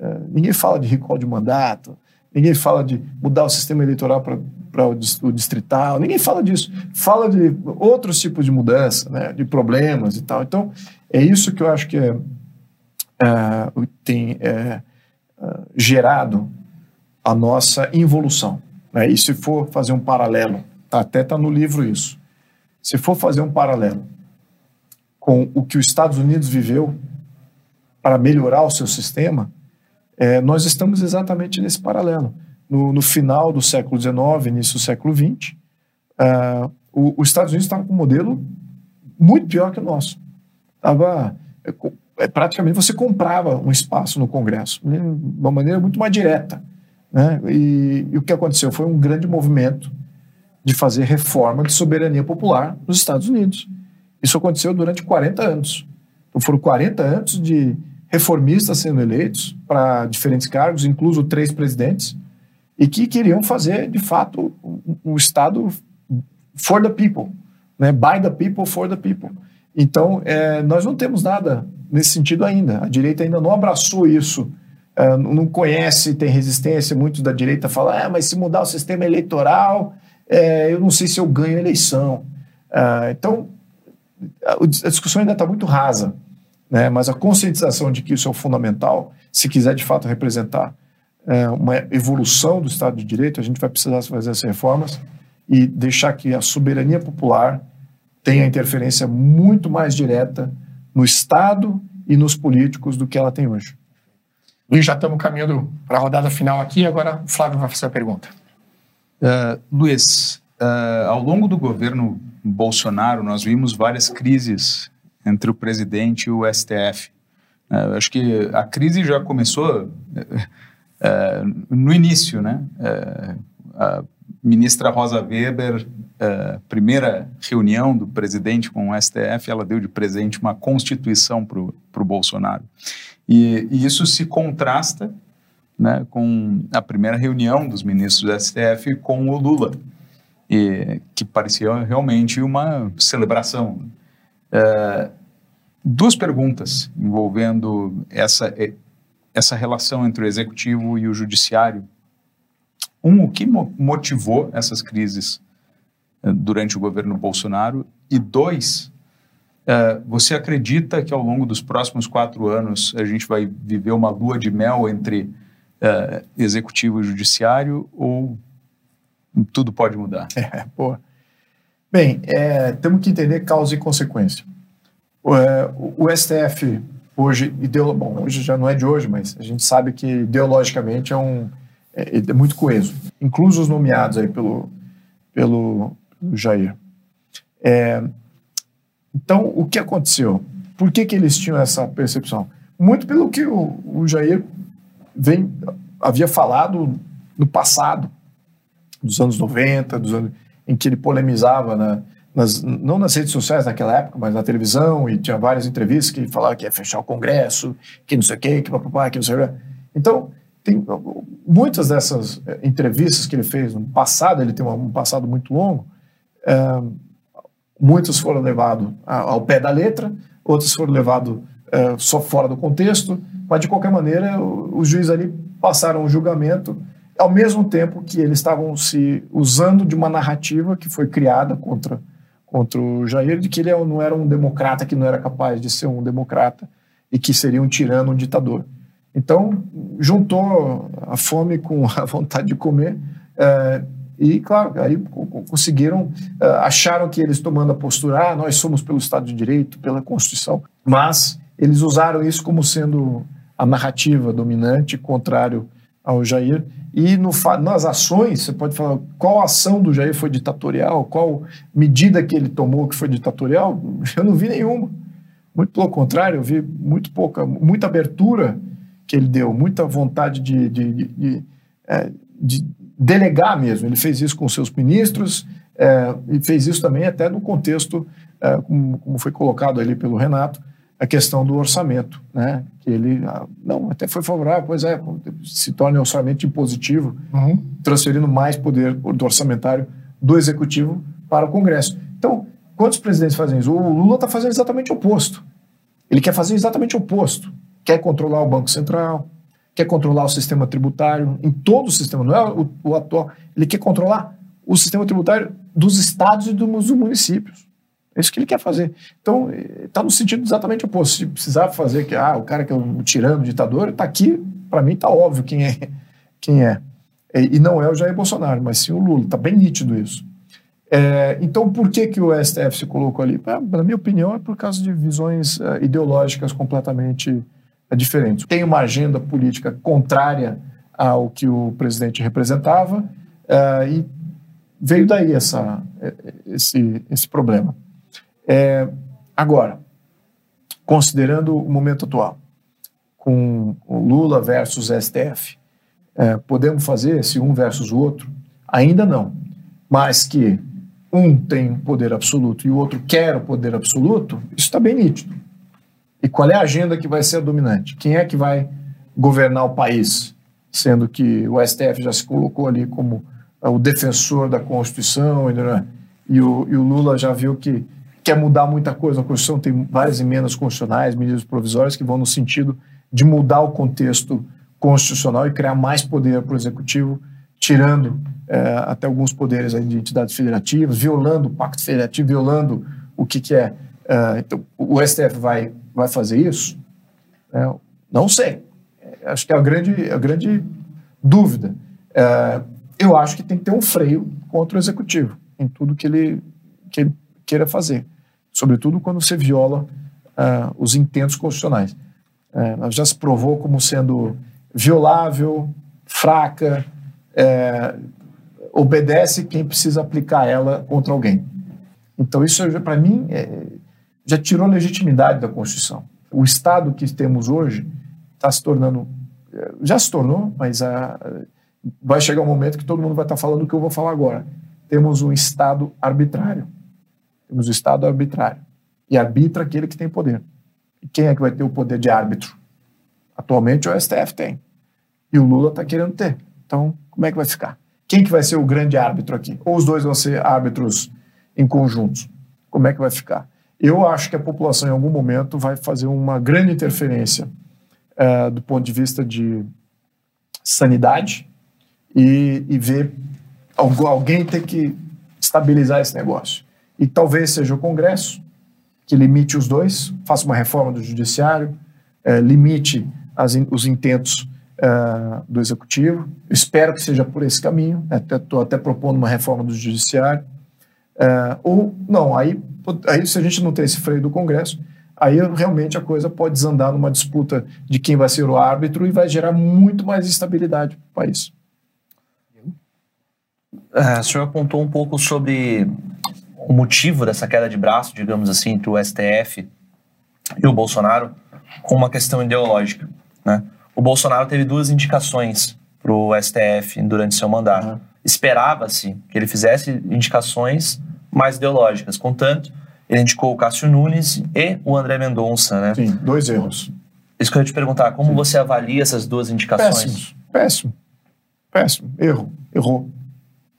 É, ninguém fala de recall de mandato, ninguém fala de mudar o sistema eleitoral para o, distrital, ninguém fala disso. Fala de outros tipos de mudança, né? de problemas e tal. Então, é isso que eu acho que é, é, tem é, é, gerado a nossa involução. Né? E se for fazer um paralelo, tá, até está no livro isso, se for fazer um paralelo com o que os Estados Unidos viveu para melhorar o seu sistema, é, nós estamos exatamente nesse paralelo. No, no, final do século XIX, início do século XX, uh, o, os Estados Unidos estavam com um modelo muito pior que o nosso. Tava, é, é, praticamente você comprava um espaço no Congresso, de uma maneira muito mais direta. Né? E, e o que aconteceu foi um grande movimento de fazer reforma de soberania popular nos Estados Unidos. Isso aconteceu durante 40 anos. Então foram 40 anos de reformistas sendo eleitos para diferentes cargos, incluso três presidentes, e que queriam fazer, de fato, um, um Estado for the people, né? by the people, for the people. Então, é, nós não temos nada nesse sentido ainda. A direita ainda não abraçou isso uh, não conhece, tem resistência. Muitos da direita falam, ah, mas se mudar o sistema eleitoral, é, eu não sei se eu ganho a eleição. Uh, então, a, discussão ainda está muito rasa, né? mas a conscientização de que isso é o fundamental, se quiser de fato representar é, uma evolução do Estado de Direito, a gente vai precisar fazer essas reformas e deixar que a soberania popular tenha interferência muito mais direta no Estado e nos políticos do que ela tem hoje. Luiz, já estamos caminhando para a rodada final aqui, agora o Flávio vai fazer a pergunta. Uh, Luiz, uh, ao longo do governo Bolsonaro, nós vimos várias crises entre o presidente e o STF. Uh, eh, acho que a crise já começou no início, né? a ministra Rosa Weber, primeira reunião do presidente com o STF, ela deu de presente uma constituição para o Bolsonaro. E, e isso se contrasta né, com a primeira reunião dos ministros do STF com o Lula, e, que parecia realmente uma celebração. É, duas perguntas envolvendo essa, essa relação entre o executivo e o judiciário. Um, o que motivou essas crises é, durante o governo Bolsonaro? E dois, você acredita que ao longo dos próximos quatro anos a gente vai viver uma lua de mel entre uh, executivo e judiciário ou tudo pode mudar? *laughs* É, pô. Bem, é, temos que entender causa e consequência. O, é, o, STF hoje, ideolo, bom, hoje já não é de hoje, mas a gente sabe que ideologicamente é um é, é muito coeso, incluso os nomeados aí pelo, pelo Jair. É, então, o que aconteceu? Por que, que eles tinham essa percepção? Muito pelo que o, o Jair vem, havia falado no passado, dos anos 90, dos anos, em que ele polemizava, na, nas, não nas redes sociais naquela época, mas na televisão, e tinha várias entrevistas que ele falava que ia fechar o Congresso, que não sei o quê, que papapá, que não sei o quê. Então, tem muitas dessas eh, entrevistas que ele fez no passado, ele tem um passado muito longo, é, muitos foram levados ao pé da letra, outros foram levados é, só fora do contexto, mas de qualquer maneira os juízes ali passaram o julgamento ao mesmo tempo que eles estavam se usando de uma narrativa que foi criada contra, contra o Jair, de que ele é não era um democrata, que não era capaz de ser um democrata e que seria um tirano, um ditador. Então, juntou a fome com *laughs* a vontade de comer. É, e, claro, aí conseguiram, é, acharam que eles tomando a postura, ah, nós somos pelo Estado de Direito, pela Constituição, mas eles usaram isso como sendo a narrativa dominante, contrário ao Jair. E no, nas ações, você pode falar qual ação do Jair foi ditatorial, qual medida que ele tomou que foi ditatorial, *laughs* eu não vi nenhuma. Muito pelo contrário, eu vi muito pouca, muita abertura que ele deu, muita vontade de, de, de, de, é, de delegar mesmo. Ele fez isso com seus ministros é, e fez isso também até no contexto, é, como, como, foi colocado ali pelo Renato, a questão do orçamento, né? Que ele, ah, não, até foi favorável, pois é, se torna orçamento impositivo, uhum. transferindo mais poder do orçamentário do executivo para o Congresso. Então, quantos presidentes fazem isso? O Lula está fazendo exatamente o oposto. Ele quer fazer exatamente o oposto quer controlar o Banco Central, quer controlar o sistema tributário, em todo o sistema, não é o, o atual, ele quer controlar o sistema tributário dos estados e dos municípios. É isso que ele quer fazer. Então, está no sentido exatamente oposto. Se precisar fazer que ah, o cara que é um tirano, ditador, está aqui, para mim está óbvio quem é. Quem é. E não é o Jair Bolsonaro, mas sim o Lula. Está bem nítido isso. É, então, por que, que o STF se colocou ali? Na minha opinião, é por causa de visões uh, ideológicas completamente é diferente. Tem uma agenda política contrária ao que o presidente representava uh, e veio daí essa, esse, esse problema. É, agora, considerando o momento atual, com o Lula versus STF, é, podemos fazer esse um versus o outro? Ainda não. Mas que um tem poder absoluto e o outro quer o poder absoluto, isso está bem nítido. E qual é a agenda que vai ser a dominante? Quem é que vai governar o país? Sendo que o STF já se colocou ali como é, o defensor da Constituição e o, e o Lula já viu que quer mudar muita coisa. A Constituição tem várias emendas constitucionais, medidas provisórias que vão no sentido de mudar o contexto constitucional e criar mais poder para o Executivo, tirando é, até alguns poderes de entidades federativas, violando o Pacto Federativo, violando o que, que é. é então, o STF vai vai fazer isso? É, não sei. É, acho que é a grande, a grande dúvida. É, eu acho que tem que ter um freio contra o executivo em tudo que ele, que ele queira fazer, sobretudo quando você viola uh, os intentos constitucionais. Uh, já se provou como sendo violável, fraca, obedece quem precisa aplicar ela contra alguém. Então, isso, para mim, é, já tirou legitimidade da Constituição. O Estado que temos hoje está se tornando, eh, já se tornou, mas a, vai chegar um momento que todo mundo vai estar falando o que eu vou falar agora. Temos um Estado arbitrário. Temos um Estado arbitrário. E arbitra aquele que tem poder. E quem é que vai ter o poder de árbitro? Atualmente o STF tem. E o Lula está querendo ter. Então, como é que vai ficar? Quem que vai ser o grande árbitro aqui? Ou os dois vão ser árbitros em conjunto? Como é que vai ficar? Eu acho que a população, em algum momento, vai fazer uma grande interferência uh, do ponto de vista de sanidade e, e ver alguém ter que estabilizar esse negócio. E talvez seja o Congresso que limite os dois, faça uma reforma do Judiciário, uh, limite as, os intentos uh, do Executivo. espero que seja por esse caminho. Estou até, até propondo uma reforma do Judiciário. Ou, não, aí aí se a gente não tem esse freio do Congresso, aí realmente a coisa pode desandar numa disputa de quem vai ser o árbitro e vai gerar muito mais instabilidade para o país. É, o senhor apontou um pouco sobre o motivo dessa queda de braço, digamos assim, entre o STF e o Bolsonaro, com uma questão ideológica. Né? O Bolsonaro teve duas indicações para o STF durante seu mandato. Uhum. Esperava-se que ele fizesse indicações mais ideológicas. Contanto, ele indicou o Cássio Nunes e o André Mendonça, né? Sim, dois erros. Isso que eu ia te perguntar, como Sim. você avalia essas duas indicações? Péssimos. Péssimo. Péssimo. Erro. Errou.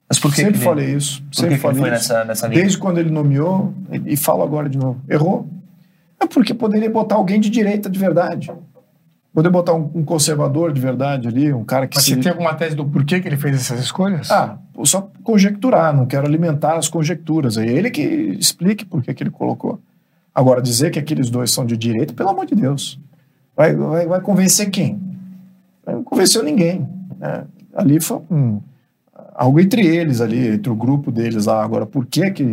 Mas por que sempre que ele- falei isso. Por sempre que, que falei ele foi isso. nessa, nessa linha? Desde quando ele nomeou, e e falo agora de novo, errou. É porque poderia botar alguém de direita de verdade. Poder botar um, um conservador de verdade ali, um cara que Mas se... você tem alguma tese do porquê que ele fez essas escolhas? Ah, só conjecturar, não quero alimentar as conjecturas. É ele que explique por que que ele colocou. Agora, dizer que aqueles dois são de direita, pelo amor de Deus. Vai, vai, vai convencer quem? Não convenceu ninguém. né? Ali foi um- algo entre eles ali, entre o grupo deles lá. Agora, por que, que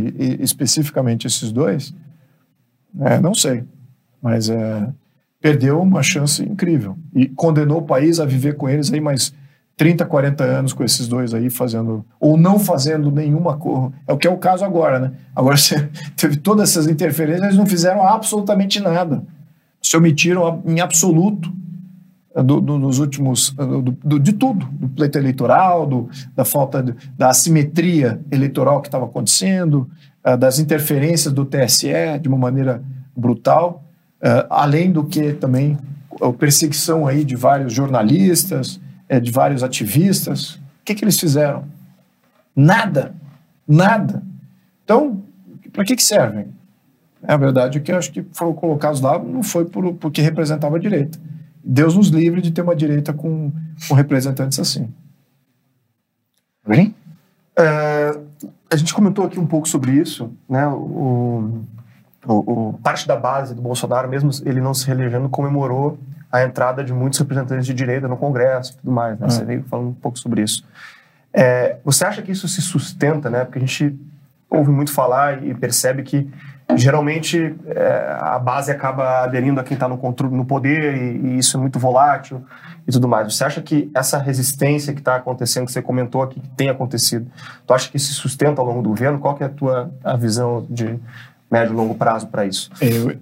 especificamente esses dois? É, não sei. Mas é, perdeu uma chance incrível. E condenou o país a viver com eles aí mais 30, 40 anos com esses dois aí fazendo, ou não fazendo nenhuma coisa. É o que é o caso agora, né? Agora você *laughs* teve todas essas interferências, eles não fizeram absolutamente nada. Se omitiram em absoluto eh, do, do- dos últimos, eh, do, de tudo, do pleito eleitoral, da falta de, da assimetria eleitoral que estava acontecendo, eh, das interferências do TSE de uma maneira brutal, eh, além do que também a perseguição aí de vários jornalistas, eh, de vários ativistas. O que, que eles fizeram? Nada, nada. Então, para que, que servem? É a verdade é que eu acho que foram colocados lá não foi por, porque representava a direita. Deus nos livre de ter uma direita com, com representantes assim. Bem? É, a gente comentou aqui um pouco sobre isso, né? O, o- o- parte da base do Bolsonaro, mesmo ele não se reelegendo, comemorou a entrada de muitos representantes de direita no Congresso e tudo mais. Né? Você veio falando um pouco sobre isso. É, você acha que isso se sustenta, né? Porque a gente ouve muito falar e percebe que geralmente é, a base acaba aderindo a quem está no, contro- no poder e, e isso é muito volátil e tudo mais. Você acha que essa resistência que está acontecendo, que você comentou aqui, que tem acontecido, tu acha que se sustenta ao longo do governo? Qual que é a tua a visão de médio e longo prazo para isso? Eu,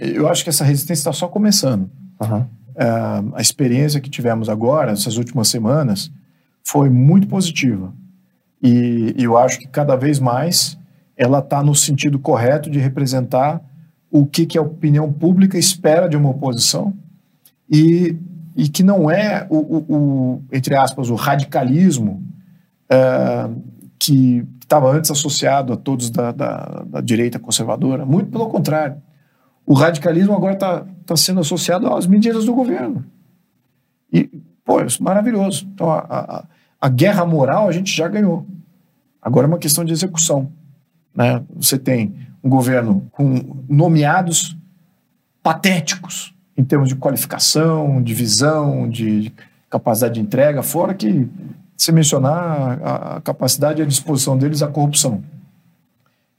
eu acho que essa resistência está só começando. Aham. Ah, a experiência que tivemos agora, essas últimas semanas, foi muito positiva. E, e eu acho que cada vez mais ela está no sentido correto de representar o que, que a opinião pública espera de uma oposição e, e que não é o, o- o, entre aspas, o radicalismo ah, que estava antes associado a todos da, da, da direita conservadora. Muito pelo contrário. O radicalismo agora está tá sendo associado às medidas do governo. E, pô, isso é maravilhoso. Então, a, a, a guerra moral a gente já ganhou. Agora é uma questão de execução. Né? Você tem um governo com nomeados patéticos em termos de qualificação, de visão, de capacidade de entrega, fora que se mencionar a, a capacidade e a disposição deles à corrupção.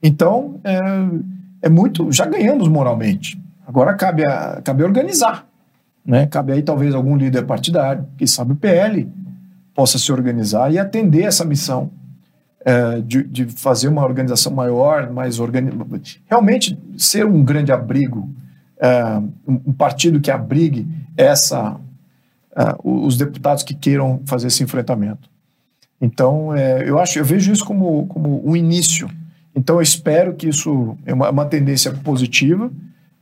Então, é, é muito. Já ganhamos moralmente. Agora cabe, a, cabe organizar. Né? Cabe aí talvez algum líder partidário, quem sabe o PL, possa se organizar e atender essa missão é, de, de fazer uma organização maior, mais organizada. Realmente ser um grande abrigo, é, um, um partido que abrigue essa, é, os deputados que queiram fazer esse enfrentamento. Então, é, eu acho, eu vejo isso como, como um início. Então, eu espero que isso é uma, uma tendência positiva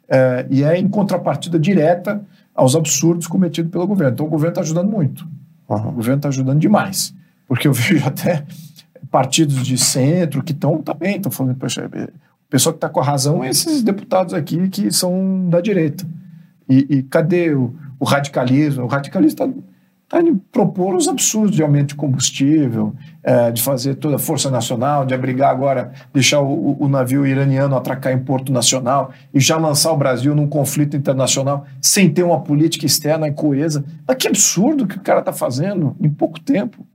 é, e é em contrapartida direta aos absurdos cometidos pelo governo. Então, o governo está ajudando muito. O governo está ajudando demais. Porque eu *laughs* vejo até partidos de centro que estão também, estão falando, poxa, o pessoal que está com a razão é esses deputados aqui que são da direita. E, e cadê o, o radicalismo? O radicalismo está tá indo propor os absurdos de aumento de combustível, é, de fazer toda a força nacional, de abrigar agora, deixar o, o, navio iraniano atracar em Porto Nacional e já lançar o Brasil num conflito internacional sem ter uma política externa e coesa. Mas que absurdo que o cara está fazendo em pouco tempo.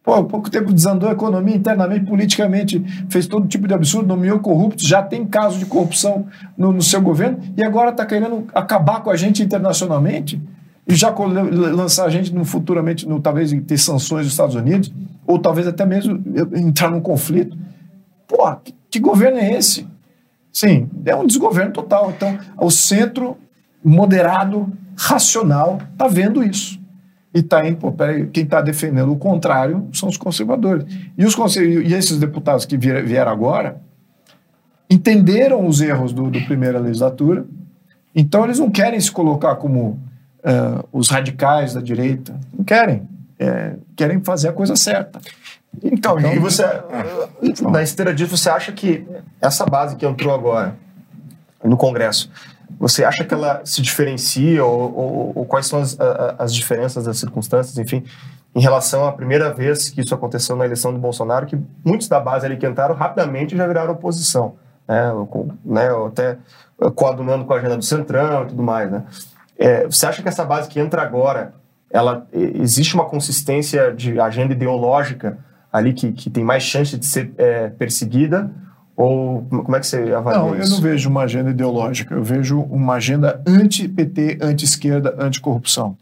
Pô, há pouco tempo desandou a economia internamente, politicamente, fez todo tipo de absurdo, nomeou corruptos, já tem caso de corrupção no, no seu governo e agora está querendo acabar com a gente internacionalmente e já lançar a gente no, futuramente, no, talvez ter sanções dos Estados Unidos, ou talvez até mesmo entrar num conflito. Pô, que, que governo é esse? Sim, é um desgoverno total. Então, o centro moderado, racional, está vendo isso. E tá indo, pô, peraí, quem está defendendo o contrário são os conservadores. E, os e esses deputados que vieram agora entenderam os erros do, do primeira legislatura, então eles não querem se colocar como uh, os radicais da direita. Não querem. é, querem fazer a coisa certa. Então, e você, na esteira disso, você acha que essa base que entrou agora no Congresso, você acha que ela se diferencia ou, ou, ou quais são as, as diferenças das circunstâncias, enfim, em relação à primeira vez que isso aconteceu na eleição do Bolsonaro, que muitos da base ali que entraram rapidamente já viraram oposição, né, com, né até coadunando com a agenda do Centrão e tudo mais, né? É, você acha que essa base que entra agora, ela existe uma consistência de agenda ideológica ali que, que tem mais chance de ser é, perseguida? Ou como é que você avalia não, isso? Não, eu não vejo uma agenda ideológica. Eu vejo uma agenda anti-PT, anti-esquerda, anti-corrupção.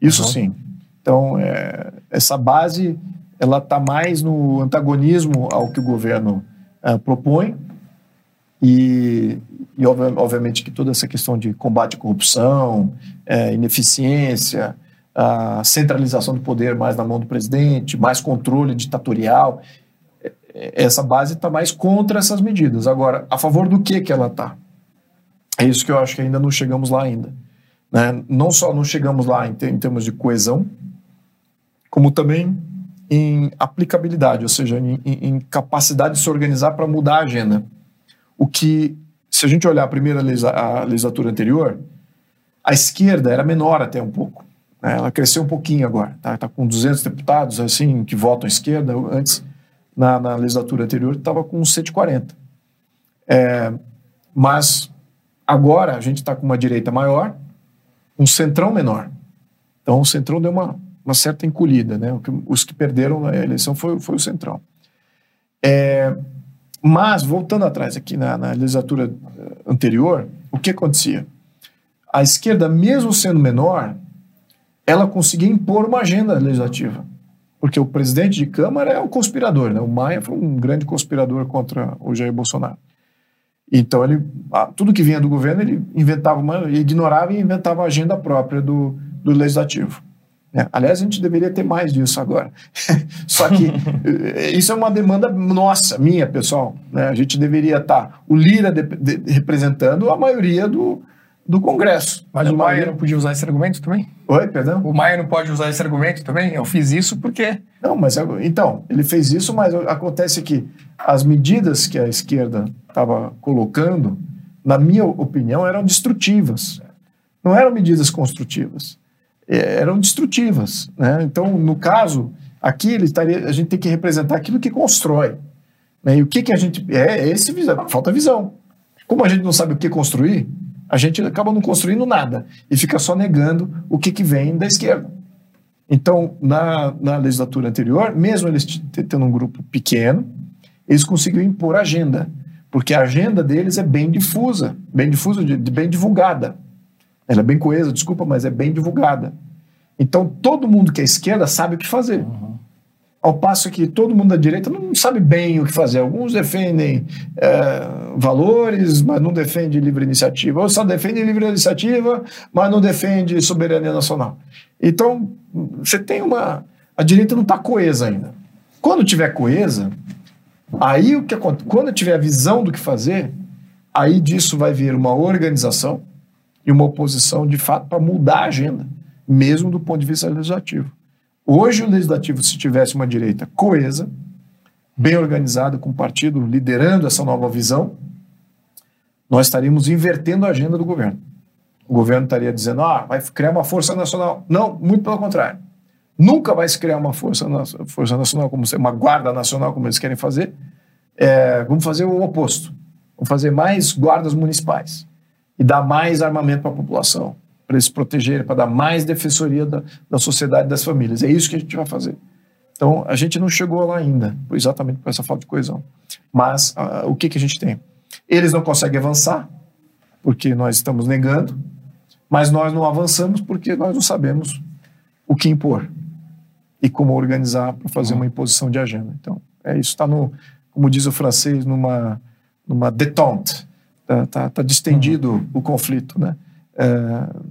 Isso uhum. sim. Então, é, essa base ela está mais no antagonismo ao que o governo é, propõe e, e obviamente que toda essa questão de combate à corrupção, é, ineficiência, a centralização do poder mais na mão do presidente, mais controle ditatorial, é, essa base está mais contra essas medidas. Agora, a favor do que que ela está? É isso que eu acho que ainda não chegamos lá ainda. Né? Não só não chegamos lá em, em termos de coesão, como também em aplicabilidade, ou seja, em, em capacidade de se organizar para mudar a agenda. O que, se a gente olhar a primeira a legislatura anterior, a esquerda era menor até um pouco. Né? Ela cresceu um pouquinho agora. Está tá com 200 deputados assim que votam à esquerda. Antes, na, na legislatura anterior, estava com 140. É, mas agora a gente está com uma direita maior, um centrão menor. Então o centrão deu uma, uma certa encolhida. Né? Os que perderam na eleição foi, foi o centrão. É, mas, voltando atrás aqui na, na legislatura eh, anterior, o que acontecia? A esquerda, mesmo sendo menor, ela conseguia impor uma agenda legislativa. Porque o presidente de Câmara é o conspirador, né? O Maia foi um grande conspirador contra o Jair Bolsonaro. Então, ele, tudo que vinha do governo, ele inventava uma, ignorava e inventava a agenda própria do, do legislativo. É, aliás, a gente deveria ter mais disso agora. *laughs* Só que eh, isso é uma demanda nossa, minha, pessoal. Né? A gente deveria estar, tá, o Lira de, de, representando a maioria do, do Congresso. Mas o Maia não podia usar esse argumento também? Oi, perdão? O Maia não pode usar esse argumento também? Eu fiz isso porque... Não, mas então, ele fez isso, mas acontece que as medidas que a esquerda estava colocando, na minha opinião, eram destrutivas. Não eram medidas construtivas. É, eram destrutivas. Né? Então, no caso, aqui ele estaria, a gente tem que representar aquilo que constrói. Né? E o que, que a gente. É, é esse falta visão. Como a gente não sabe o que construir, a gente acaba não construindo nada e fica só negando o que, que vem da esquerda. Então, na, na legislatura anterior, mesmo eles tendo um grupo pequeno, eles conseguiram impor agenda, porque a agenda deles é bem difusa, bem difusa, bem divulgada. Ela é bem coesa, desculpa, mas é bem divulgada. Então, todo mundo que é esquerda sabe o que fazer. Uhum. Ao passo que todo mundo da direita não sabe bem o que fazer. Alguns defendem é, valores, mas não defendem livre iniciativa. Ou só defendem livre iniciativa, mas não defende soberania nacional. Então, você tem uma. A direita não está coesa ainda. Quando tiver coesa, aí o que acontece? Quando tiver a visão do que fazer, aí disso vai vir uma organização e uma oposição, de fato, para mudar a agenda, mesmo do ponto de vista legislativo. Hoje, o legislativo, se tivesse uma direita coesa, bem organizada, com o partido liderando essa nova visão, nós estaríamos invertendo a agenda do governo. O governo estaria dizendo, ah, vai criar uma força nacional. Não, muito pelo contrário. Nunca vai se criar uma força, força nacional, como uma guarda nacional, como eles querem fazer. É, vamos fazer o oposto. Vamos fazer mais guardas municipais e dar mais armamento para a população, para eles se protegerem, para dar mais defensoria da, da sociedade das famílias. É isso que a gente vai fazer. Então, a gente não chegou lá ainda, exatamente por essa falta de coesão. Mas uh, o que, que a gente tem? Eles não conseguem avançar, porque nós estamos negando, mas nós não avançamos porque nós não sabemos o que impor e como organizar para fazer uma imposição de agenda. Então, é isso. Está no, como diz o francês, numa, numa détente Está tá, tá distendido uhum. o conflito, né? É,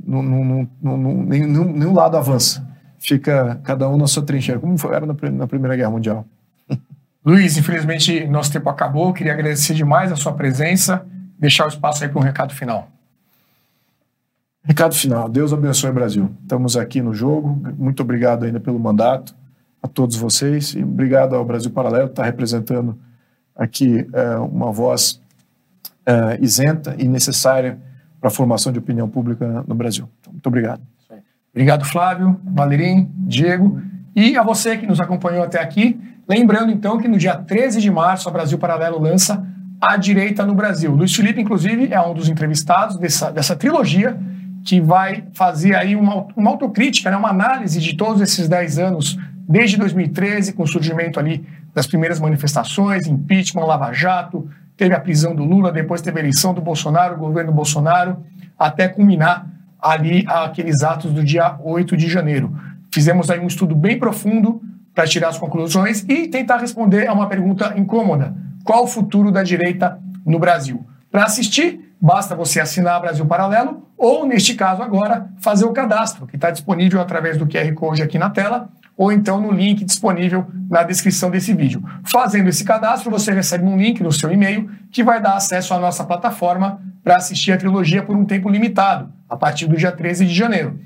num, nenhum, nenhum lado avança. Fica cada um na sua trincheira, como foi, era na, na Primeira Guerra Mundial. *laughs* Luiz, infelizmente nosso tempo acabou. Queria agradecer demais a sua presença, deixar o espaço aí para um recado final. Recado final. Deus abençoe o Brasil. Estamos aqui no jogo. Muito obrigado ainda pelo mandato a todos vocês e obrigado ao Brasil Paralelo que está representando aqui é, uma voz é, isenta e necessária para a formação de opinião pública no Brasil. Então, muito obrigado. Obrigado, Flávio, Valerim, Diego e a você que nos acompanhou até aqui. Lembrando, então, que no dia 13 de março a Brasil Paralelo lança A Direita no Brasil. Luiz Felipe, inclusive, é um dos entrevistados dessa, dessa trilogia que vai fazer aí uma, uma autocrítica, né, uma análise de todos esses 10 anos, desde 2013, com o surgimento ali das primeiras manifestações, impeachment, Lava Jato, teve a prisão do Lula, depois teve a eleição do Bolsonaro, o governo Bolsonaro, até culminar ali aqueles atos do dia 8 de janeiro. Fizemos aí um estudo bem profundo para tirar as conclusões e tentar responder a uma pergunta incômoda: qual o futuro da direita no Brasil? Para assistir, basta você assinar Brasil Paralelo ou, neste caso agora, fazer o cadastro, que está disponível através do QR Code aqui na tela ou então no link disponível na descrição desse vídeo. Fazendo esse cadastro, você recebe um link no seu e-mail que vai dar acesso à nossa plataforma para assistir a trilogia por um tempo limitado, a partir do dia 13 de janeiro.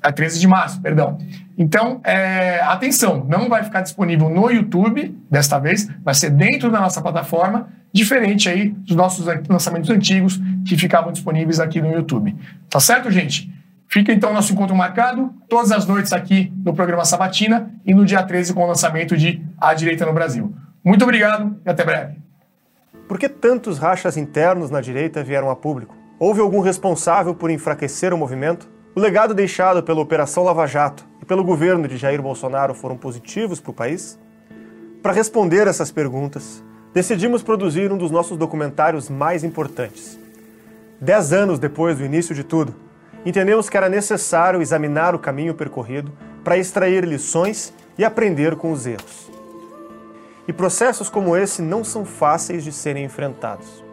A 13 de março, perdão. Então, é, atenção, não vai ficar disponível no YouTube desta vez, vai ser dentro da nossa plataforma, diferente aí dos nossos lançamentos antigos que ficavam disponíveis aqui no YouTube. Tá certo, gente? Fica então nosso encontro marcado todas as noites aqui no programa Sabatina e no dia 13 com o lançamento de A Direita no Brasil. Muito obrigado e até breve. Por que tantos rachas internos na direita vieram a público? Houve algum responsável por enfraquecer o movimento? O legado deixado pela Operação Lava Jato e pelo governo de Jair Bolsonaro foram positivos para o país? Para responder essas perguntas, decidimos produzir um dos nossos documentários mais importantes. Dez anos depois do início de tudo, entendemos que era necessário examinar o caminho percorrido para extrair lições e aprender com os erros. E processos como esse não são fáceis de serem enfrentados.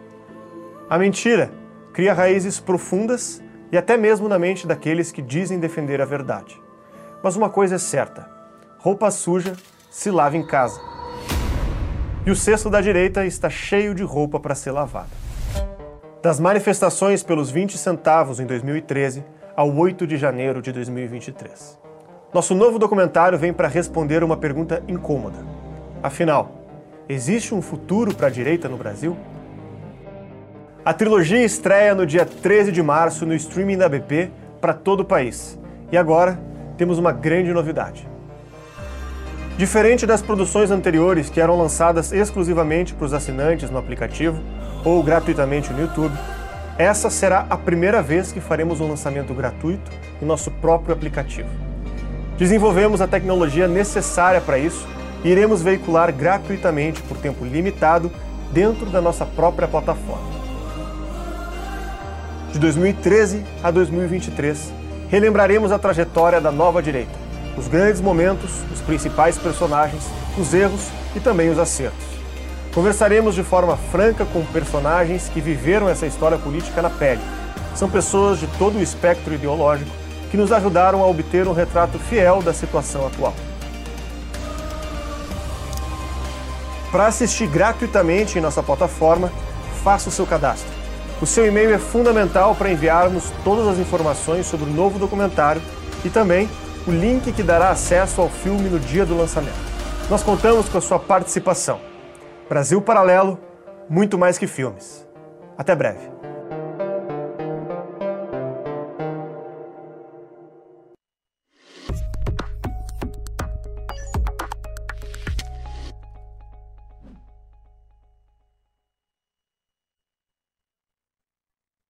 A mentira cria raízes profundas e até mesmo na mente daqueles que dizem defender a verdade. Mas uma coisa é certa: roupa suja se lava em casa. E o cesto da direita está cheio de roupa para ser lavada. Das manifestações pelos 20 centavos em 2013 ao 8 de janeiro de 2023. Nosso novo documentário vem para responder uma pergunta incômoda. Afinal, existe um futuro para a direita no Brasil? A trilogia estreia no dia 13 de março no streaming da BP para todo o país. E agora temos uma grande novidade. Diferente das produções anteriores que eram lançadas exclusivamente para os assinantes no aplicativo ou gratuitamente no YouTube, essa será a primeira vez que faremos um lançamento gratuito no nosso próprio aplicativo. Desenvolvemos a tecnologia necessária para isso e iremos veicular gratuitamente por tempo limitado dentro da nossa própria plataforma de 2013 a 2023, relembraremos a trajetória da nova direita, os grandes momentos, os principais personagens, os erros e também os acertos. Conversaremos de forma franca com personagens que viveram essa história política na pele. São pessoas de todo o espectro ideológico que nos ajudaram a obter um retrato fiel da situação atual. Para assistir gratuitamente em nossa plataforma, faça o seu cadastro o seu e-mail é fundamental para enviarmos todas as informações sobre o novo documentário e também o link que dará acesso ao filme no dia do lançamento. Nós contamos com a sua participação. Brasil Paralelo, muito mais que filmes. Até breve.